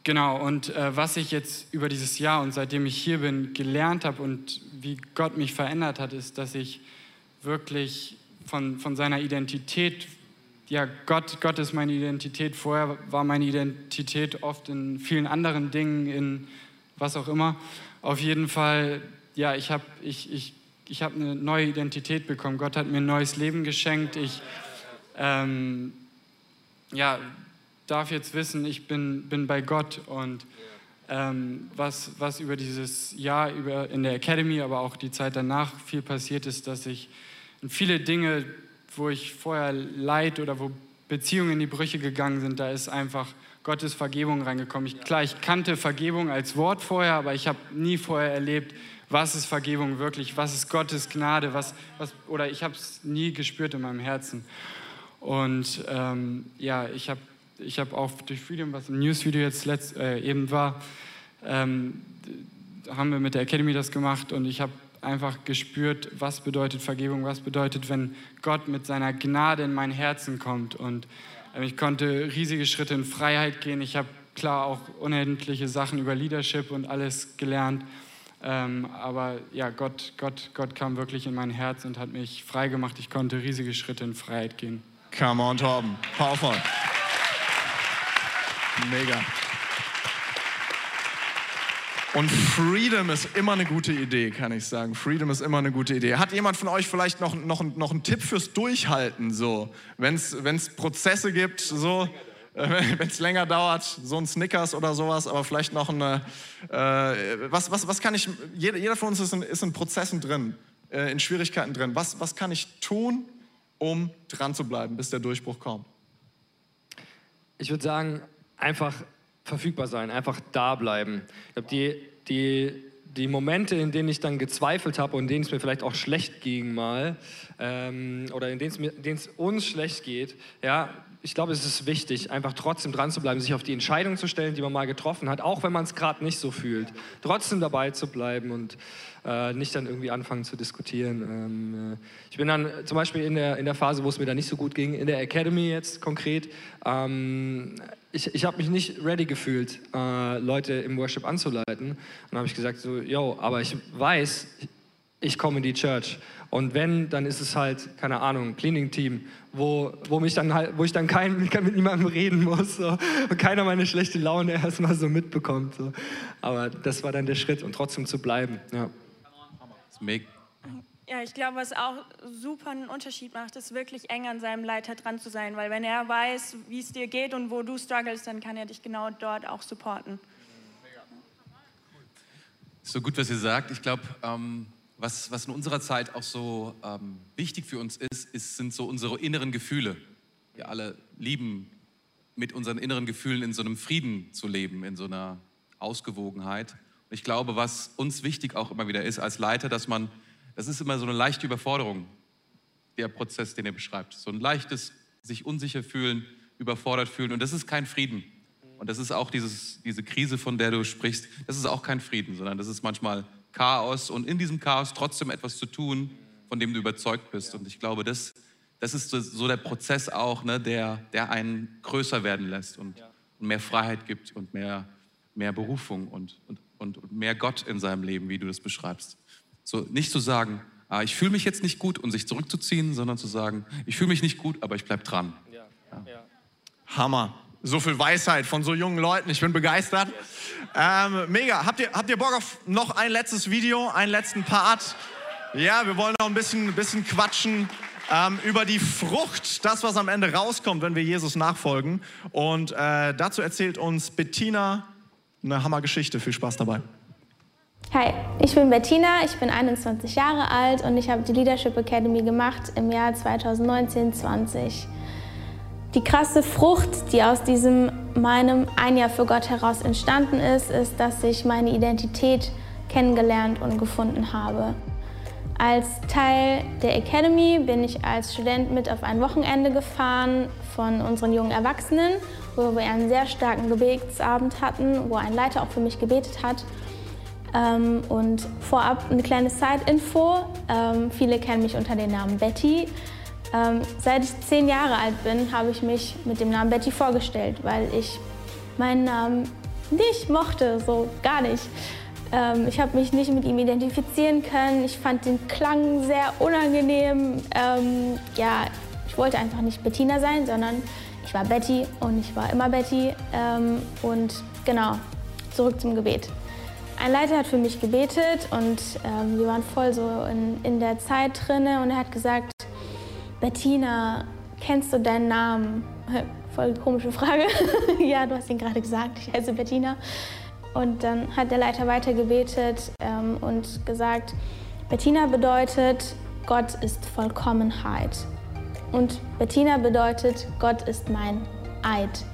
genau, und äh, was ich jetzt über dieses Jahr und seitdem ich hier bin gelernt habe und wie Gott mich verändert hat, ist, dass ich wirklich von, von seiner Identität, ja, Gott, Gott ist meine Identität. Vorher war meine Identität oft in vielen anderen Dingen, in was auch immer. Auf jeden Fall, ja, ich habe ich, ich, ich hab eine neue Identität bekommen. Gott hat mir ein neues Leben geschenkt. Ich, ähm, ja, darf jetzt wissen, ich bin, bin bei Gott und ähm, was, was über dieses Jahr über in der Academy, aber auch die Zeit danach viel passiert ist, dass ich viele Dinge, wo ich vorher Leid oder wo Beziehungen in die Brüche gegangen sind, da ist einfach Gottes Vergebung reingekommen. Ich, klar, ich kannte Vergebung als Wort vorher, aber ich habe nie vorher erlebt, was ist Vergebung wirklich, was ist Gottes Gnade, was, was, oder ich habe es nie gespürt in meinem Herzen. Und ähm, ja, ich habe ich habe auch durch Freedom, was im Newsvideo jetzt letzt, äh, eben war, ähm, haben wir mit der Academy das gemacht und ich habe einfach gespürt, was bedeutet Vergebung, was bedeutet, wenn Gott mit seiner Gnade in mein Herzen kommt. Und äh, ich konnte riesige Schritte in Freiheit gehen. Ich habe klar auch unendliche Sachen über Leadership und alles gelernt. Ähm, aber ja, Gott, Gott, Gott kam wirklich in mein Herz und hat mich frei gemacht. Ich konnte riesige Schritte in Freiheit gehen. Come on, Torben. Powerful. Mega. Und Freedom ist immer eine gute Idee, kann ich sagen. Freedom ist immer eine gute Idee. Hat jemand von euch vielleicht noch, noch, noch einen Tipp fürs Durchhalten, so? Wenn es Prozesse gibt, so, wenn es länger dauert, so ein Snickers oder sowas, aber vielleicht noch eine, äh, was, was, was kann ich, jeder, jeder von uns ist in, ist in Prozessen drin, äh, in Schwierigkeiten drin. Was, was kann ich tun, um dran zu bleiben, bis der Durchbruch kommt? Ich würde sagen, einfach verfügbar sein, einfach da bleiben. Ich glaube, die, die, die Momente, in denen ich dann gezweifelt habe und in denen es mir vielleicht auch schlecht ging mal, ähm, oder in denen es uns schlecht geht, ja, ich glaube, es ist wichtig, einfach trotzdem dran zu bleiben, sich auf die Entscheidung zu stellen, die man mal getroffen hat, auch wenn man es gerade nicht so fühlt. Trotzdem dabei zu bleiben und äh, nicht dann irgendwie anfangen zu diskutieren. Ähm, äh, ich bin dann zum Beispiel in der, in der Phase, wo es mir dann nicht so gut ging, in der Academy jetzt konkret. Ähm, ich, ich habe mich nicht ready gefühlt, äh, Leute im Worship anzuleiten. Und dann habe ich gesagt, so, yo, aber ich weiß, ich komme in die Church. Und wenn, dann ist es halt, keine Ahnung, Cleaning-Team, wo, wo, mich dann halt, wo ich dann kein, mit niemandem reden muss so, und keiner meine schlechte Laune erstmal so mitbekommt. So. Aber das war dann der Schritt und trotzdem zu bleiben. Ja. Ja, ich glaube, was auch super einen Unterschied macht, ist wirklich eng an seinem Leiter dran zu sein, weil wenn er weiß, wie es dir geht und wo du struggles, dann kann er dich genau dort auch supporten. So gut, was ihr sagt. Ich glaube, ähm, was, was in unserer Zeit auch so ähm, wichtig für uns ist, ist, sind so unsere inneren Gefühle. Wir alle lieben, mit unseren inneren Gefühlen in so einem Frieden zu leben, in so einer Ausgewogenheit. Und ich glaube, was uns wichtig auch immer wieder ist als Leiter, dass man das ist immer so eine leichte Überforderung, der Prozess, den er beschreibt. So ein leichtes sich unsicher fühlen, überfordert fühlen. Und das ist kein Frieden. Und das ist auch dieses, diese Krise, von der du sprichst, das ist auch kein Frieden, sondern das ist manchmal Chaos und in diesem Chaos trotzdem etwas zu tun, von dem du überzeugt bist. Und ich glaube, das, das ist so der Prozess auch, ne, der, der einen größer werden lässt und, und mehr Freiheit gibt und mehr, mehr Berufung und, und, und mehr Gott in seinem Leben, wie du das beschreibst. So, nicht zu sagen, ah, ich fühle mich jetzt nicht gut und sich zurückzuziehen, sondern zu sagen, ich fühle mich nicht gut, aber ich bleibe dran. Ja. Ja. Hammer. So viel Weisheit von so jungen Leuten. Ich bin begeistert. Ähm, mega. Habt ihr, habt ihr Bock auf noch ein letztes Video, einen letzten Part? Ja, wir wollen noch ein bisschen, bisschen quatschen ähm, über die Frucht, das, was am Ende rauskommt, wenn wir Jesus nachfolgen. Und äh, dazu erzählt uns Bettina eine Hammergeschichte. Viel Spaß dabei. Hi, ich bin Bettina, ich bin 21 Jahre alt und ich habe die Leadership Academy gemacht im Jahr 2019-20. Die krasse Frucht, die aus diesem meinem ein Jahr für Gott heraus entstanden ist, ist, dass ich meine Identität kennengelernt und gefunden habe. Als Teil der Academy bin ich als Student mit auf ein Wochenende gefahren von unseren jungen Erwachsenen, wo wir einen sehr starken Gebetsabend hatten, wo ein Leiter auch für mich gebetet hat. Ähm, und vorab eine kleine Side-Info. Ähm, viele kennen mich unter dem Namen Betty. Ähm, seit ich zehn Jahre alt bin, habe ich mich mit dem Namen Betty vorgestellt, weil ich meinen Namen nicht mochte, so gar nicht. Ähm, ich habe mich nicht mit ihm identifizieren können. Ich fand den Klang sehr unangenehm. Ähm, ja, ich wollte einfach nicht Bettina sein, sondern ich war Betty und ich war immer Betty. Ähm, und genau, zurück zum Gebet. Ein Leiter hat für mich gebetet und ähm, wir waren voll so in, in der Zeit drin und er hat gesagt, Bettina, kennst du deinen Namen? Voll komische Frage. ja, du hast ihn gerade gesagt, ich heiße Bettina. Und dann hat der Leiter weiter gebetet ähm, und gesagt, Bettina bedeutet, Gott ist Vollkommenheit. Und Bettina bedeutet, Gott ist mein Eid.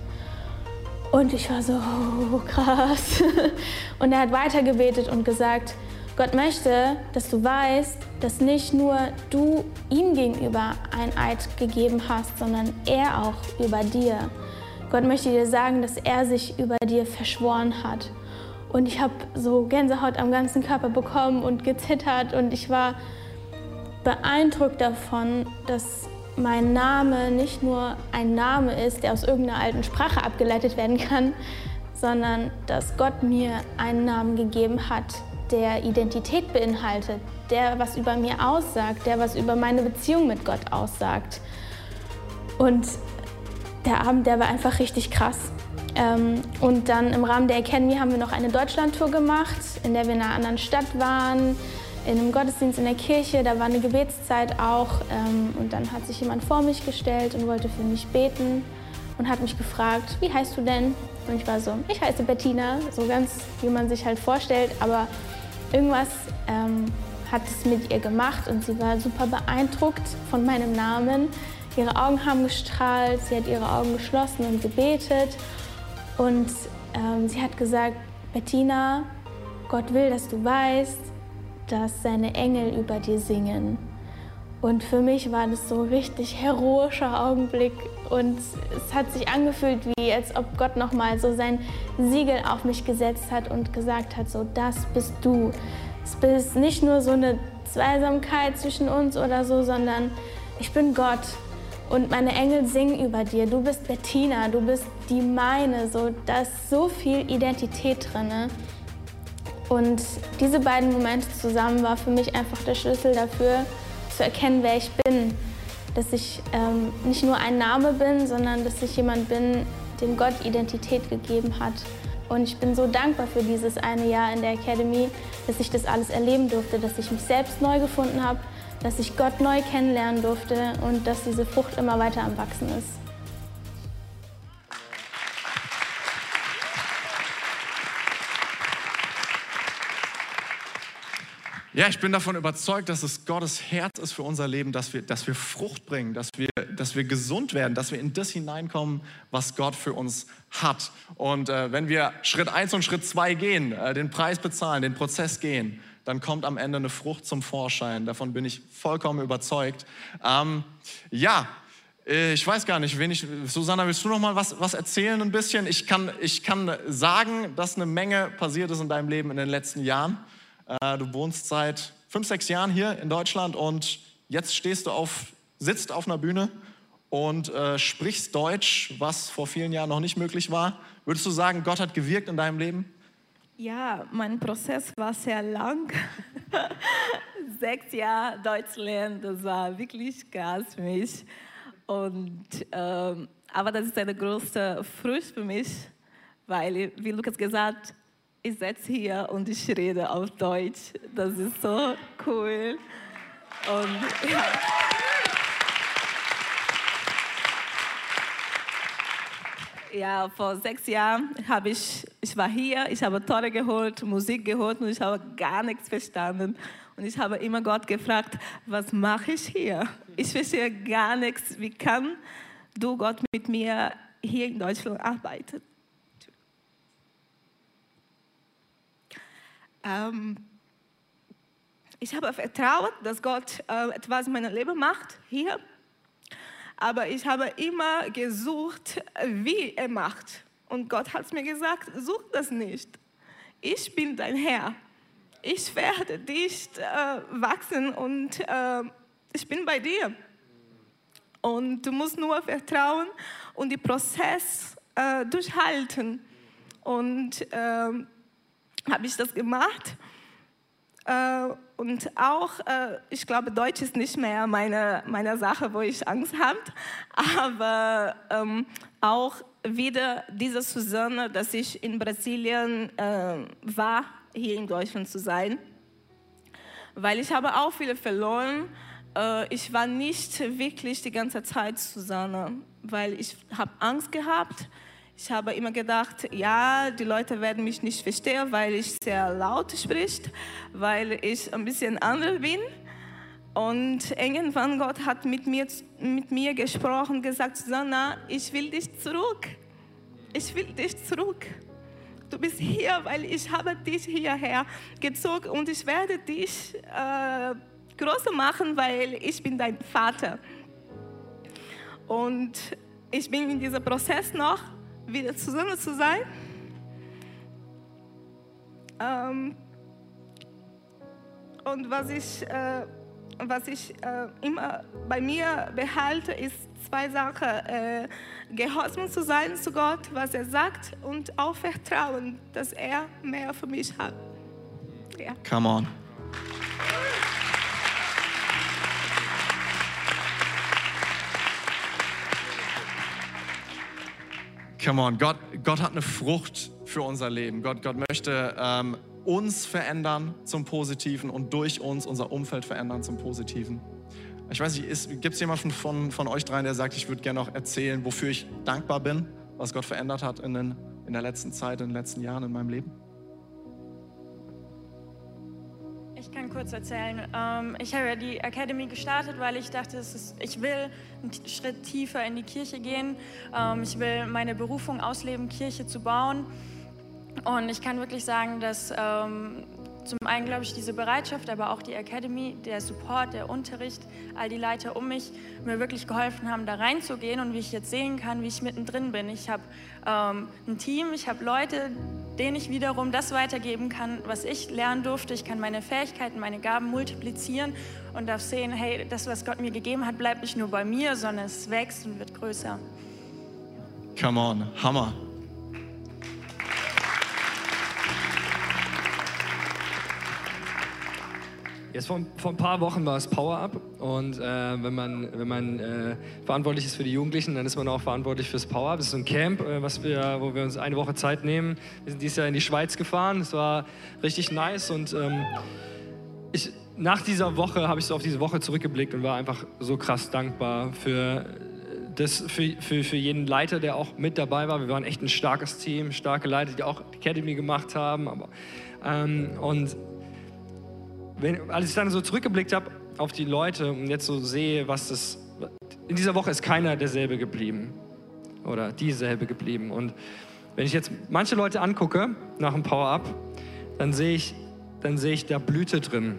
Und ich war so, oh, krass. Und er hat weiter gebetet und gesagt, Gott möchte, dass du weißt, dass nicht nur du ihm gegenüber ein Eid gegeben hast, sondern er auch über dir. Gott möchte dir sagen, dass er sich über dir verschworen hat. Und ich habe so Gänsehaut am ganzen Körper bekommen und gezittert und ich war beeindruckt davon, dass mein Name nicht nur ein Name ist, der aus irgendeiner alten Sprache abgeleitet werden kann, sondern dass Gott mir einen Namen gegeben hat, der Identität beinhaltet, der was über mir aussagt, der was über meine Beziehung mit Gott aussagt. Und der Abend, der war einfach richtig krass. Ähm, und dann im Rahmen der Academy haben wir noch eine Deutschlandtour gemacht, in der wir in einer anderen Stadt waren, in einem Gottesdienst in der Kirche, da war eine Gebetszeit auch. Ähm, und dann hat sich jemand vor mich gestellt und wollte für mich beten und hat mich gefragt, wie heißt du denn? Und ich war so, ich heiße Bettina, so ganz wie man sich halt vorstellt, aber irgendwas ähm, hat es mit ihr gemacht und sie war super beeindruckt von meinem Namen. Ihre Augen haben gestrahlt, sie hat ihre Augen geschlossen und gebetet. Und ähm, sie hat gesagt, Bettina, Gott will, dass du weißt, dass seine Engel über dir singen. Und für mich war das so ein richtig heroischer Augenblick und es hat sich angefühlt, wie als ob Gott nochmal so sein Siegel auf mich gesetzt hat und gesagt hat, so das bist du. Es ist nicht nur so eine Zweisamkeit zwischen uns oder so, sondern ich bin Gott und meine Engel singen über dir. Du bist Bettina, du bist die meine. So, da ist so viel Identität drin. Und diese beiden Momente zusammen war für mich einfach der Schlüssel dafür, zu erkennen, wer ich bin. Dass ich ähm, nicht nur ein Name bin, sondern dass ich jemand bin, dem Gott Identität gegeben hat. Und ich bin so dankbar für dieses eine Jahr in der Academy, dass ich das alles erleben durfte, dass ich mich selbst neu gefunden habe, dass ich Gott neu kennenlernen durfte und dass diese Frucht immer weiter am Wachsen ist. Ja, ich bin davon überzeugt, dass es Gottes Herz ist für unser Leben, dass wir, dass wir Frucht bringen, dass wir, dass wir gesund werden, dass wir in das hineinkommen, was Gott für uns hat. Und äh, wenn wir Schritt 1 und Schritt 2 gehen, äh, den Preis bezahlen, den Prozess gehen, dann kommt am Ende eine Frucht zum Vorschein. Davon bin ich vollkommen überzeugt. Ähm, ja, äh, ich weiß gar nicht, wen ich, Susanna, willst du noch mal was, was erzählen ein bisschen? Ich kann, ich kann sagen, dass eine Menge passiert ist in deinem Leben in den letzten Jahren. Äh, du wohnst seit fünf, sechs Jahren hier in Deutschland und jetzt stehst du auf, sitzt auf einer Bühne und äh, sprichst Deutsch, was vor vielen Jahren noch nicht möglich war. Würdest du sagen, Gott hat gewirkt in deinem Leben? Ja, mein Prozess war sehr lang. Sechs Jahre Deutsch lernen, das war wirklich krass für mich. Und, ähm, aber das ist eine große Frust für mich, weil, wie Lukas gesagt ich sitze hier und ich rede auf Deutsch. Das ist so cool. Und ja. Ja, vor sechs Jahren habe ich, ich war hier, ich habe Tore geholt, Musik gehört und ich habe gar nichts verstanden. Und ich habe immer Gott gefragt, was mache ich hier? Ich verstehe gar nichts. Wie kann du Gott mit mir hier in Deutschland arbeiten? Ähm, ich habe vertraut, dass Gott äh, etwas in meinem Leben macht hier aber ich habe immer gesucht, wie er macht. Und Gott hat mir gesagt, such das nicht. Ich bin dein Herr. Ich werde dich äh, wachsen und äh, ich bin bei dir. Und du musst nur vertrauen und den Prozess äh, durchhalten. Und ähm, habe ich das gemacht. Äh, und auch, äh, ich glaube, Deutsch ist nicht mehr meine, meine Sache, wo ich Angst habe, aber ähm, auch wieder diese Susanne, dass ich in Brasilien äh, war, hier in Deutschland zu sein, weil ich habe auch viele verloren. Ich war nicht wirklich die ganze Zeit Susanne, weil ich habe Angst gehabt habe ich habe immer gedacht, ja, die Leute werden mich nicht verstehen, weil ich sehr laut spricht, weil ich ein bisschen anders bin. Und irgendwann Gott hat mit mir, mit mir gesprochen, gesagt, Susanna, ich will dich zurück. Ich will dich zurück. Du bist hier, weil ich habe dich hierher gezogen und ich werde dich äh, größer machen, weil ich bin dein Vater. Und ich bin in diesem Prozess noch wieder zusammen zu sein. Ähm, und was ich äh, was ich äh, immer bei mir behalte, ist zwei Sachen. Äh, Gehorsam zu sein zu Gott, was er sagt, und auch Vertrauen, dass er mehr für mich hat. Ja. Come on. Come on, Gott, Gott hat eine Frucht für unser Leben. Gott, Gott möchte ähm, uns verändern zum Positiven und durch uns unser Umfeld verändern zum Positiven. Ich weiß nicht, gibt es jemanden von, von euch dreien, der sagt, ich würde gerne noch erzählen, wofür ich dankbar bin, was Gott verändert hat in, den, in der letzten Zeit, in den letzten Jahren in meinem Leben? Ich kann kurz erzählen. Ähm, ich habe ja die Academy gestartet, weil ich dachte, ich will einen Schritt tiefer in die Kirche gehen. Ähm, ich will meine Berufung ausleben, Kirche zu bauen. Und ich kann wirklich sagen, dass ähm, zum einen, glaube ich, diese Bereitschaft, aber auch die Academy, der Support, der Unterricht, all die Leiter um mich mir wirklich geholfen haben, da reinzugehen und wie ich jetzt sehen kann, wie ich mittendrin bin. Ich habe ähm, ein Team, ich habe Leute, denen ich wiederum das weitergeben kann, was ich lernen durfte. Ich kann meine Fähigkeiten, meine Gaben multiplizieren und darf sehen, hey, das, was Gott mir gegeben hat, bleibt nicht nur bei mir, sondern es wächst und wird größer. Come on, Hammer. Jetzt vor, vor ein paar Wochen war es Power-Up und äh, wenn man, wenn man äh, verantwortlich ist für die Jugendlichen, dann ist man auch verantwortlich fürs Power-Up. Das ist so ein Camp, äh, was wir, wo wir uns eine Woche Zeit nehmen. Wir sind dieses Jahr in die Schweiz gefahren. Es war richtig nice und ähm, ich, nach dieser Woche habe ich so auf diese Woche zurückgeblickt und war einfach so krass dankbar für das für, für, für jeden Leiter, der auch mit dabei war. Wir waren echt ein starkes Team, starke Leiter, die auch Academy gemacht haben. Aber, ähm, und wenn, als ich dann so zurückgeblickt habe auf die Leute und jetzt so sehe, was das. In dieser Woche ist keiner derselbe geblieben. Oder dieselbe geblieben. Und wenn ich jetzt manche Leute angucke nach dem Power-Up, dann sehe ich, dann sehe ich da Blüte drin.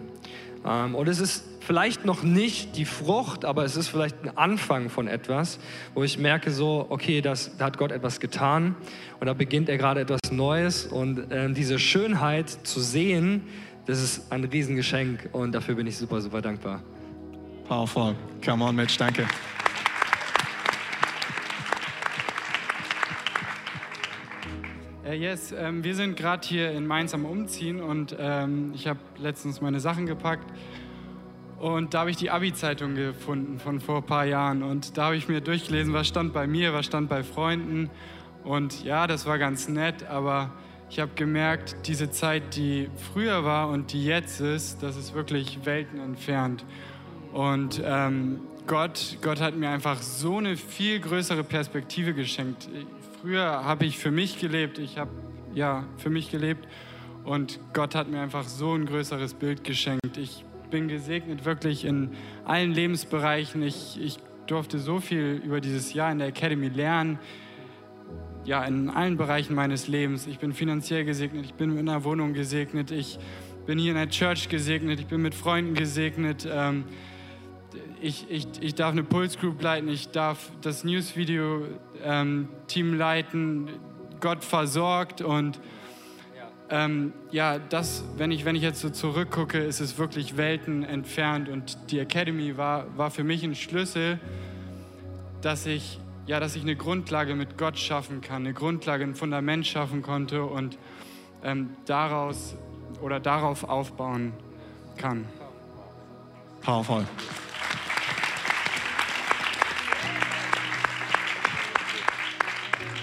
Ähm, und es ist vielleicht noch nicht die Frucht, aber es ist vielleicht ein Anfang von etwas, wo ich merke so, okay, das, da hat Gott etwas getan und da beginnt er gerade etwas Neues und ähm, diese Schönheit zu sehen, das ist ein Riesengeschenk und dafür bin ich super, super dankbar. Powerful. Come on, Mitch, danke. Äh, yes, ähm, wir sind gerade hier in Mainz am Umziehen und ähm, ich habe letztens meine Sachen gepackt und da habe ich die Abi-Zeitung gefunden von vor ein paar Jahren und da habe ich mir durchgelesen, was stand bei mir, was stand bei Freunden und ja, das war ganz nett, aber ich habe gemerkt, diese Zeit, die früher war und die jetzt ist, das ist wirklich Welten entfernt. Und ähm, Gott, Gott hat mir einfach so eine viel größere Perspektive geschenkt. Früher habe ich für mich gelebt, ich habe ja für mich gelebt und Gott hat mir einfach so ein größeres Bild geschenkt. Ich bin gesegnet wirklich in allen Lebensbereichen. Ich, ich durfte so viel über dieses Jahr in der Academy lernen ja, in allen Bereichen meines Lebens. Ich bin finanziell gesegnet, ich bin in einer Wohnung gesegnet, ich bin hier in der Church gesegnet, ich bin mit Freunden gesegnet. Ähm, ich, ich, ich darf eine Pulse Group leiten, ich darf das Newsvideo-Team ähm, leiten, Gott versorgt und ähm, ja, das, wenn ich, wenn ich jetzt so zurückgucke, ist es wirklich Welten entfernt und die Academy war, war für mich ein Schlüssel, dass ich ja, dass ich eine Grundlage mit Gott schaffen kann, eine Grundlage, ein Fundament schaffen konnte und ähm, daraus oder darauf aufbauen kann. Powerful.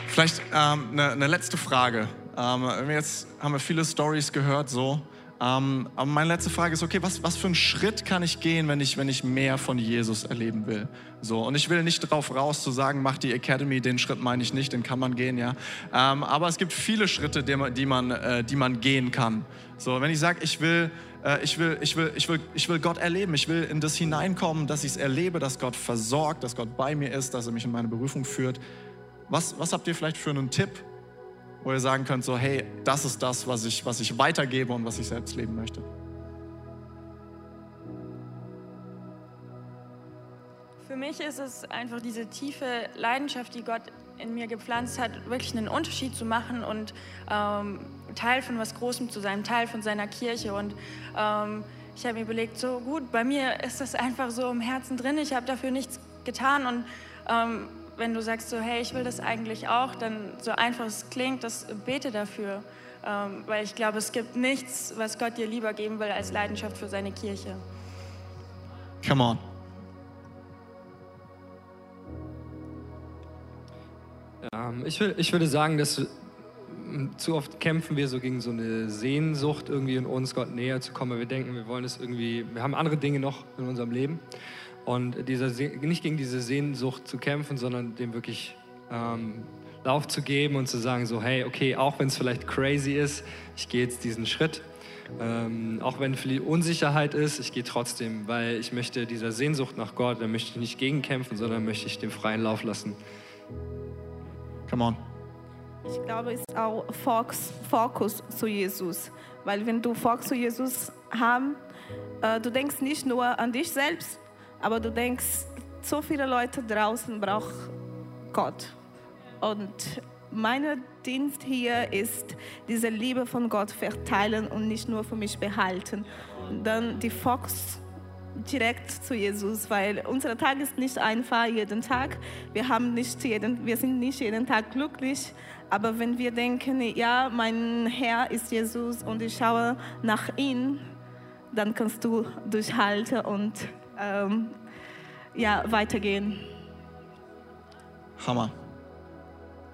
Vielleicht ähm, eine, eine, letzte Frage. Ähm, jetzt haben wir viele Stories gehört, so. Ähm, aber meine letzte Frage ist, okay, was, was für einen Schritt kann ich gehen, wenn ich, wenn ich mehr von Jesus erleben will? So, und ich will nicht darauf raus zu sagen, mach die Academy, den Schritt meine ich nicht, den kann man gehen, ja. Ähm, aber es gibt viele Schritte, die man, die man, äh, die man gehen kann. So, wenn ich sage, ich will, äh, ich, will, ich, will, ich, will, ich will Gott erleben, ich will in das hineinkommen, dass ich es erlebe, dass Gott versorgt, dass Gott bei mir ist, dass er mich in meine Berufung führt. Was, was habt ihr vielleicht für einen Tipp, wo ihr sagen könnt, so hey, das ist das, was ich, was ich weitergebe und was ich selbst leben möchte? Für mich ist es einfach diese tiefe Leidenschaft, die Gott in mir gepflanzt hat, wirklich einen Unterschied zu machen und ähm, Teil von was Großem zu sein, Teil von seiner Kirche. Und ähm, ich habe mir überlegt, so gut, bei mir ist das einfach so im Herzen drin, ich habe dafür nichts getan und ähm, wenn du sagst so, hey, ich will das eigentlich auch, dann so einfach es klingt, das bete dafür. Ähm, weil ich glaube, es gibt nichts, was Gott dir lieber geben will als Leidenschaft für seine Kirche. Come on. Ähm, ich, will, ich würde sagen, dass zu oft kämpfen wir so gegen so eine Sehnsucht irgendwie in uns, Gott näher zu kommen. Wir denken, wir wollen es irgendwie, wir haben andere Dinge noch in unserem Leben. Und dieser, nicht gegen diese Sehnsucht zu kämpfen, sondern dem wirklich ähm, Lauf zu geben und zu sagen, so, hey, okay, auch wenn es vielleicht crazy ist, ich gehe jetzt diesen Schritt. Ähm, auch wenn viel Unsicherheit ist, ich gehe trotzdem, weil ich möchte dieser Sehnsucht nach Gott, da möchte ich nicht gegenkämpfen, sondern möchte ich den freien Lauf lassen. Come on. Ich glaube, es ist auch Fokus, Fokus zu Jesus. Weil wenn du Fokus zu Jesus hast, äh, du denkst nicht nur an dich selbst, aber du denkst, so viele Leute draußen brauchen Gott. Und mein Dienst hier ist, diese Liebe von Gott verteilen und nicht nur für mich behalten. Dann die Fox direkt zu Jesus, weil unser Tag ist nicht einfach jeden Tag. Wir, haben nicht jeden, wir sind nicht jeden Tag glücklich, aber wenn wir denken, ja, mein Herr ist Jesus und ich schaue nach ihm, dann kannst du durchhalten und ähm, ja, weitergehen. Hammer.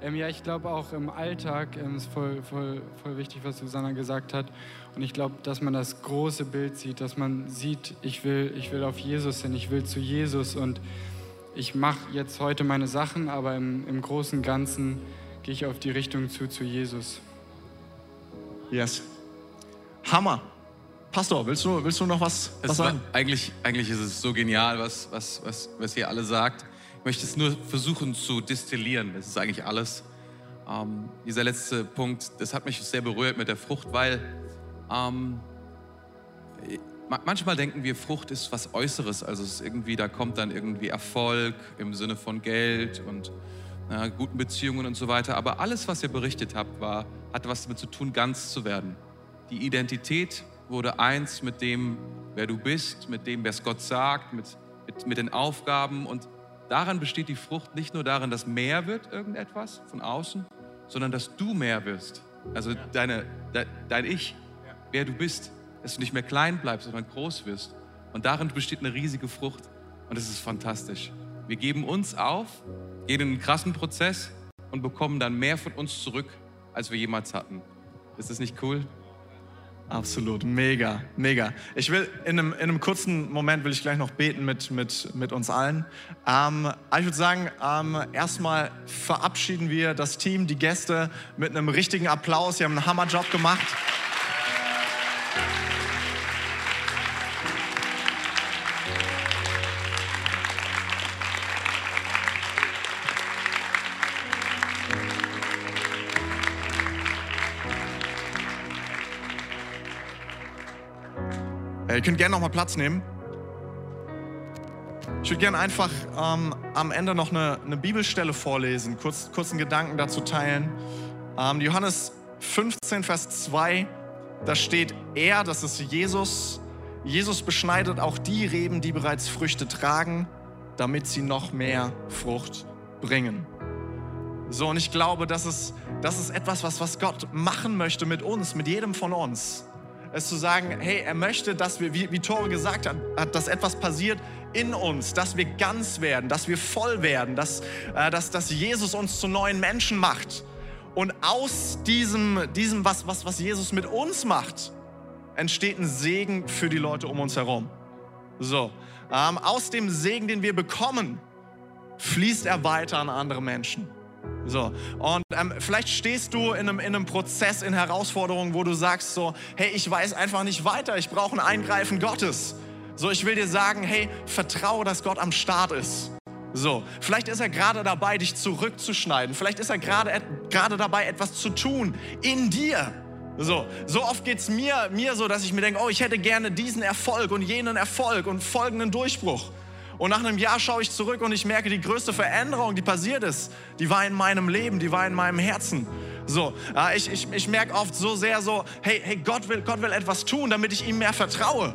Ähm, ja, ich glaube auch im Alltag ähm, ist voll, voll, voll wichtig, was Susanna gesagt hat. Und ich glaube, dass man das große Bild sieht, dass man sieht, ich will, ich will auf Jesus hin, ich will zu Jesus und ich mache jetzt heute meine Sachen, aber im, im Großen Ganzen gehe ich auf die Richtung zu, zu Jesus. Yes. Hammer. Pastor, willst du, willst du noch was, was war, sagen? eigentlich, eigentlich ist es so genial, was, was, was, was ihr alle sagt. Ich möchte es nur versuchen zu destillieren. Das ist eigentlich alles. Ähm, dieser letzte Punkt, das hat mich sehr berührt mit der Frucht, weil ähm, manchmal denken wir, Frucht ist was Äußeres. Also es ist irgendwie, da kommt dann irgendwie Erfolg im Sinne von Geld und äh, guten Beziehungen und so weiter. Aber alles, was ihr berichtet habt, war, hatte was damit zu tun, ganz zu werden. Die Identität wurde eins mit dem, wer du bist, mit dem, wer es Gott sagt, mit, mit, mit den Aufgaben. Und daran besteht die Frucht nicht nur darin, dass mehr wird irgendetwas von außen, sondern dass du mehr wirst. Also ja. deine, de, dein Ich, ja. wer du bist, dass du nicht mehr klein bleibst, sondern groß wirst. Und darin besteht eine riesige Frucht. Und es ist fantastisch. Wir geben uns auf, gehen in einen krassen Prozess und bekommen dann mehr von uns zurück, als wir jemals hatten. Ist das nicht cool? Absolut, mega, mega. Ich will in einem, in einem kurzen Moment will ich gleich noch beten mit, mit, mit uns allen. Ähm, ich würde sagen, ähm, erstmal verabschieden wir das Team, die Gäste mit einem richtigen Applaus. Sie haben einen Hammerjob gemacht. Ihr könnt gerne noch mal Platz nehmen. Ich würde gerne einfach ähm, am Ende noch eine, eine, Bibelstelle vorlesen, kurz, kurz Gedanken dazu teilen. Ähm, Johannes 15, Vers 2, da steht, er, das ist Jesus, Jesus beschneidet auch die Reben, die bereits Früchte tragen, damit sie noch mehr Frucht bringen. So, und ich glaube, das ist, das ist etwas, was, was Gott machen möchte mit uns, mit jedem von uns es zu sagen, hey, er möchte, dass wir, wie, wie Tore gesagt hat, dass etwas passiert in uns, dass wir ganz werden, dass wir voll werden, dass, äh, dass, dass Jesus uns zu neuen Menschen macht. Und aus diesem, diesem was, was, was Jesus mit uns macht, entsteht ein Segen für die Leute um uns herum. So, ähm, aus dem Segen, den wir bekommen, fließt er weiter an andere Menschen. So, und ähm, vielleicht stehst du in einem, in einem Prozess, in Herausforderungen, wo du sagst so, hey, ich weiß einfach nicht weiter, ich brauche ein Eingreifen Gottes. So, ich will dir sagen, hey, vertraue, dass Gott am Start ist. So, vielleicht ist er gerade dabei, dich zurückzuschneiden. Vielleicht ist er gerade gerade dabei, etwas zu tun in dir. So, so oft geht es mir, mir so, dass ich mir denke, oh, ich hätte gerne diesen Erfolg und jenen Erfolg und folgenden Durchbruch. Und nach einem Jahr schaue ich zurück und ich merke, die größte Veränderung, die passiert ist, die war in meinem Leben, die war in meinem Herzen. So, ich, ich, ich merke oft so sehr so, hey, hey Gott, will, Gott will etwas tun, damit ich ihm mehr vertraue.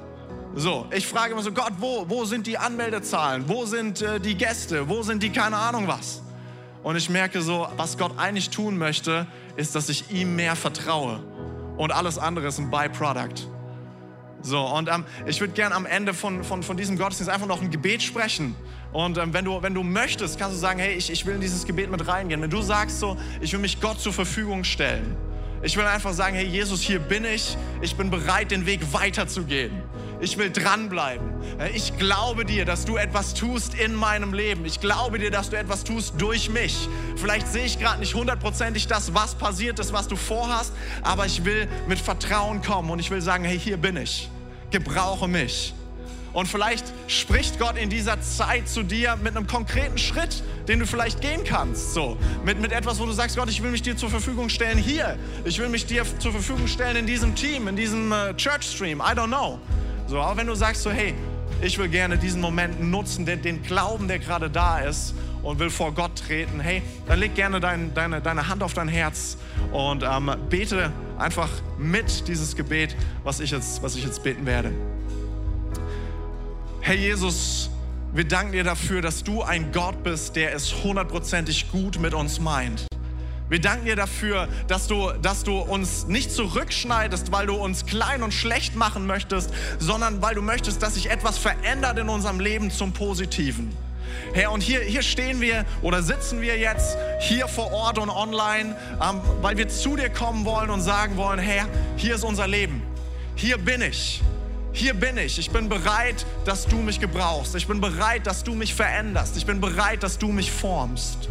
So, ich frage immer so, Gott, wo, wo sind die Anmeldezahlen? Wo sind äh, die Gäste? Wo sind die keine Ahnung was? Und ich merke so, was Gott eigentlich tun möchte, ist, dass ich ihm mehr vertraue. Und alles andere ist ein Byproduct. So, und ähm, ich würde gerne am Ende von, von, von diesem Gottesdienst einfach noch ein Gebet sprechen. Und ähm, wenn, du, wenn du möchtest, kannst du sagen, hey, ich, ich will in dieses Gebet mit reingehen. Wenn du sagst so, ich will mich Gott zur Verfügung stellen. Ich will einfach sagen, hey Jesus, hier bin ich. Ich bin bereit, den Weg weiterzugehen. Ich will dranbleiben. Ich glaube dir, dass du etwas tust in meinem Leben. Ich glaube dir, dass du etwas tust durch mich. Vielleicht sehe ich gerade nicht hundertprozentig das, was passiert ist, was du vorhast, aber ich will mit Vertrauen kommen und ich will sagen, hey, hier bin ich. Gebrauche mich. Und vielleicht spricht Gott in dieser Zeit zu dir mit einem konkreten Schritt, den du vielleicht gehen kannst. So, mit, mit etwas, wo du sagst, Gott, ich will mich dir zur Verfügung stellen hier. Ich will mich dir zur Verfügung stellen in diesem Team, in diesem äh, Church Stream. I don't know. So, aber wenn du sagst so, hey, ich will gerne diesen Moment nutzen, den, den Glauben, der gerade da ist und will vor Gott treten, hey, dann leg gerne dein, deine, deine Hand auf dein Herz und ähm, bete einfach mit dieses Gebet, was ich, jetzt, was ich jetzt beten werde. Herr Jesus, wir danken dir dafür, dass du ein Gott bist, der es hundertprozentig gut mit uns meint. Wir danken dir dafür, dass du, dass du uns nicht zurückschneidest, weil du uns klein und schlecht machen möchtest, sondern weil du möchtest, dass sich etwas verändert in unserem Leben zum Positiven. Herr, und hier, hier stehen wir oder sitzen wir jetzt hier vor Ort und online, ähm, weil wir zu dir kommen wollen und sagen wollen, Herr, hier ist unser Leben. Hier bin ich. Hier bin ich. Ich bin bereit, dass du mich gebrauchst. Ich bin bereit, dass du mich veränderst. Ich bin bereit, dass du mich formst.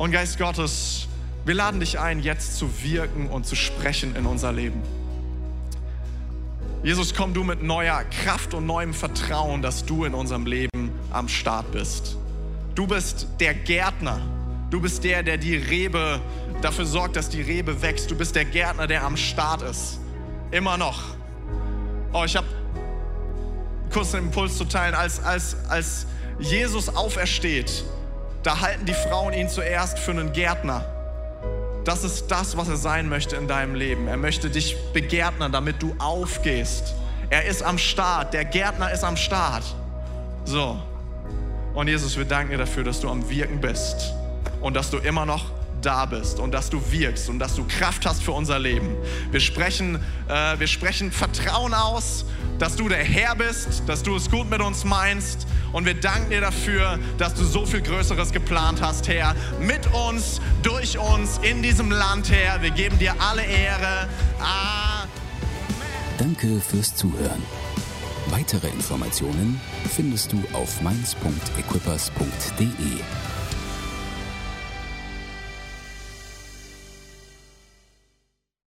Und Geist Gottes, wir laden dich ein, jetzt zu wirken und zu sprechen in unser Leben. Jesus, komm du mit neuer Kraft und neuem Vertrauen, dass du in unserem Leben am Start bist. Du bist der Gärtner. Du bist der, der die Rebe dafür sorgt, dass die Rebe wächst. Du bist der Gärtner, der am Start ist. Immer noch. Oh, ich habe kurz einen Impuls zu teilen. Als, als, als Jesus aufersteht, da halten die Frauen ihn zuerst für einen Gärtner. Das ist das, was er sein möchte in deinem Leben. Er möchte dich begärtnern, damit du aufgehst. Er ist am Start. Der Gärtner ist am Start. So. Und Jesus, wir danken dir dafür, dass du am Wirken bist und dass du immer noch da bist und dass du wirkst und dass du Kraft hast für unser Leben. Wir sprechen, äh, wir sprechen Vertrauen aus, dass du der Herr bist, dass du es gut mit uns meinst und wir danken dir dafür, dass du so viel Größeres geplant hast, Herr, mit uns, durch uns, in diesem Land, Herr. Wir geben dir alle Ehre. Amen. Danke fürs Zuhören. Weitere Informationen findest du auf mainz.equippers.de.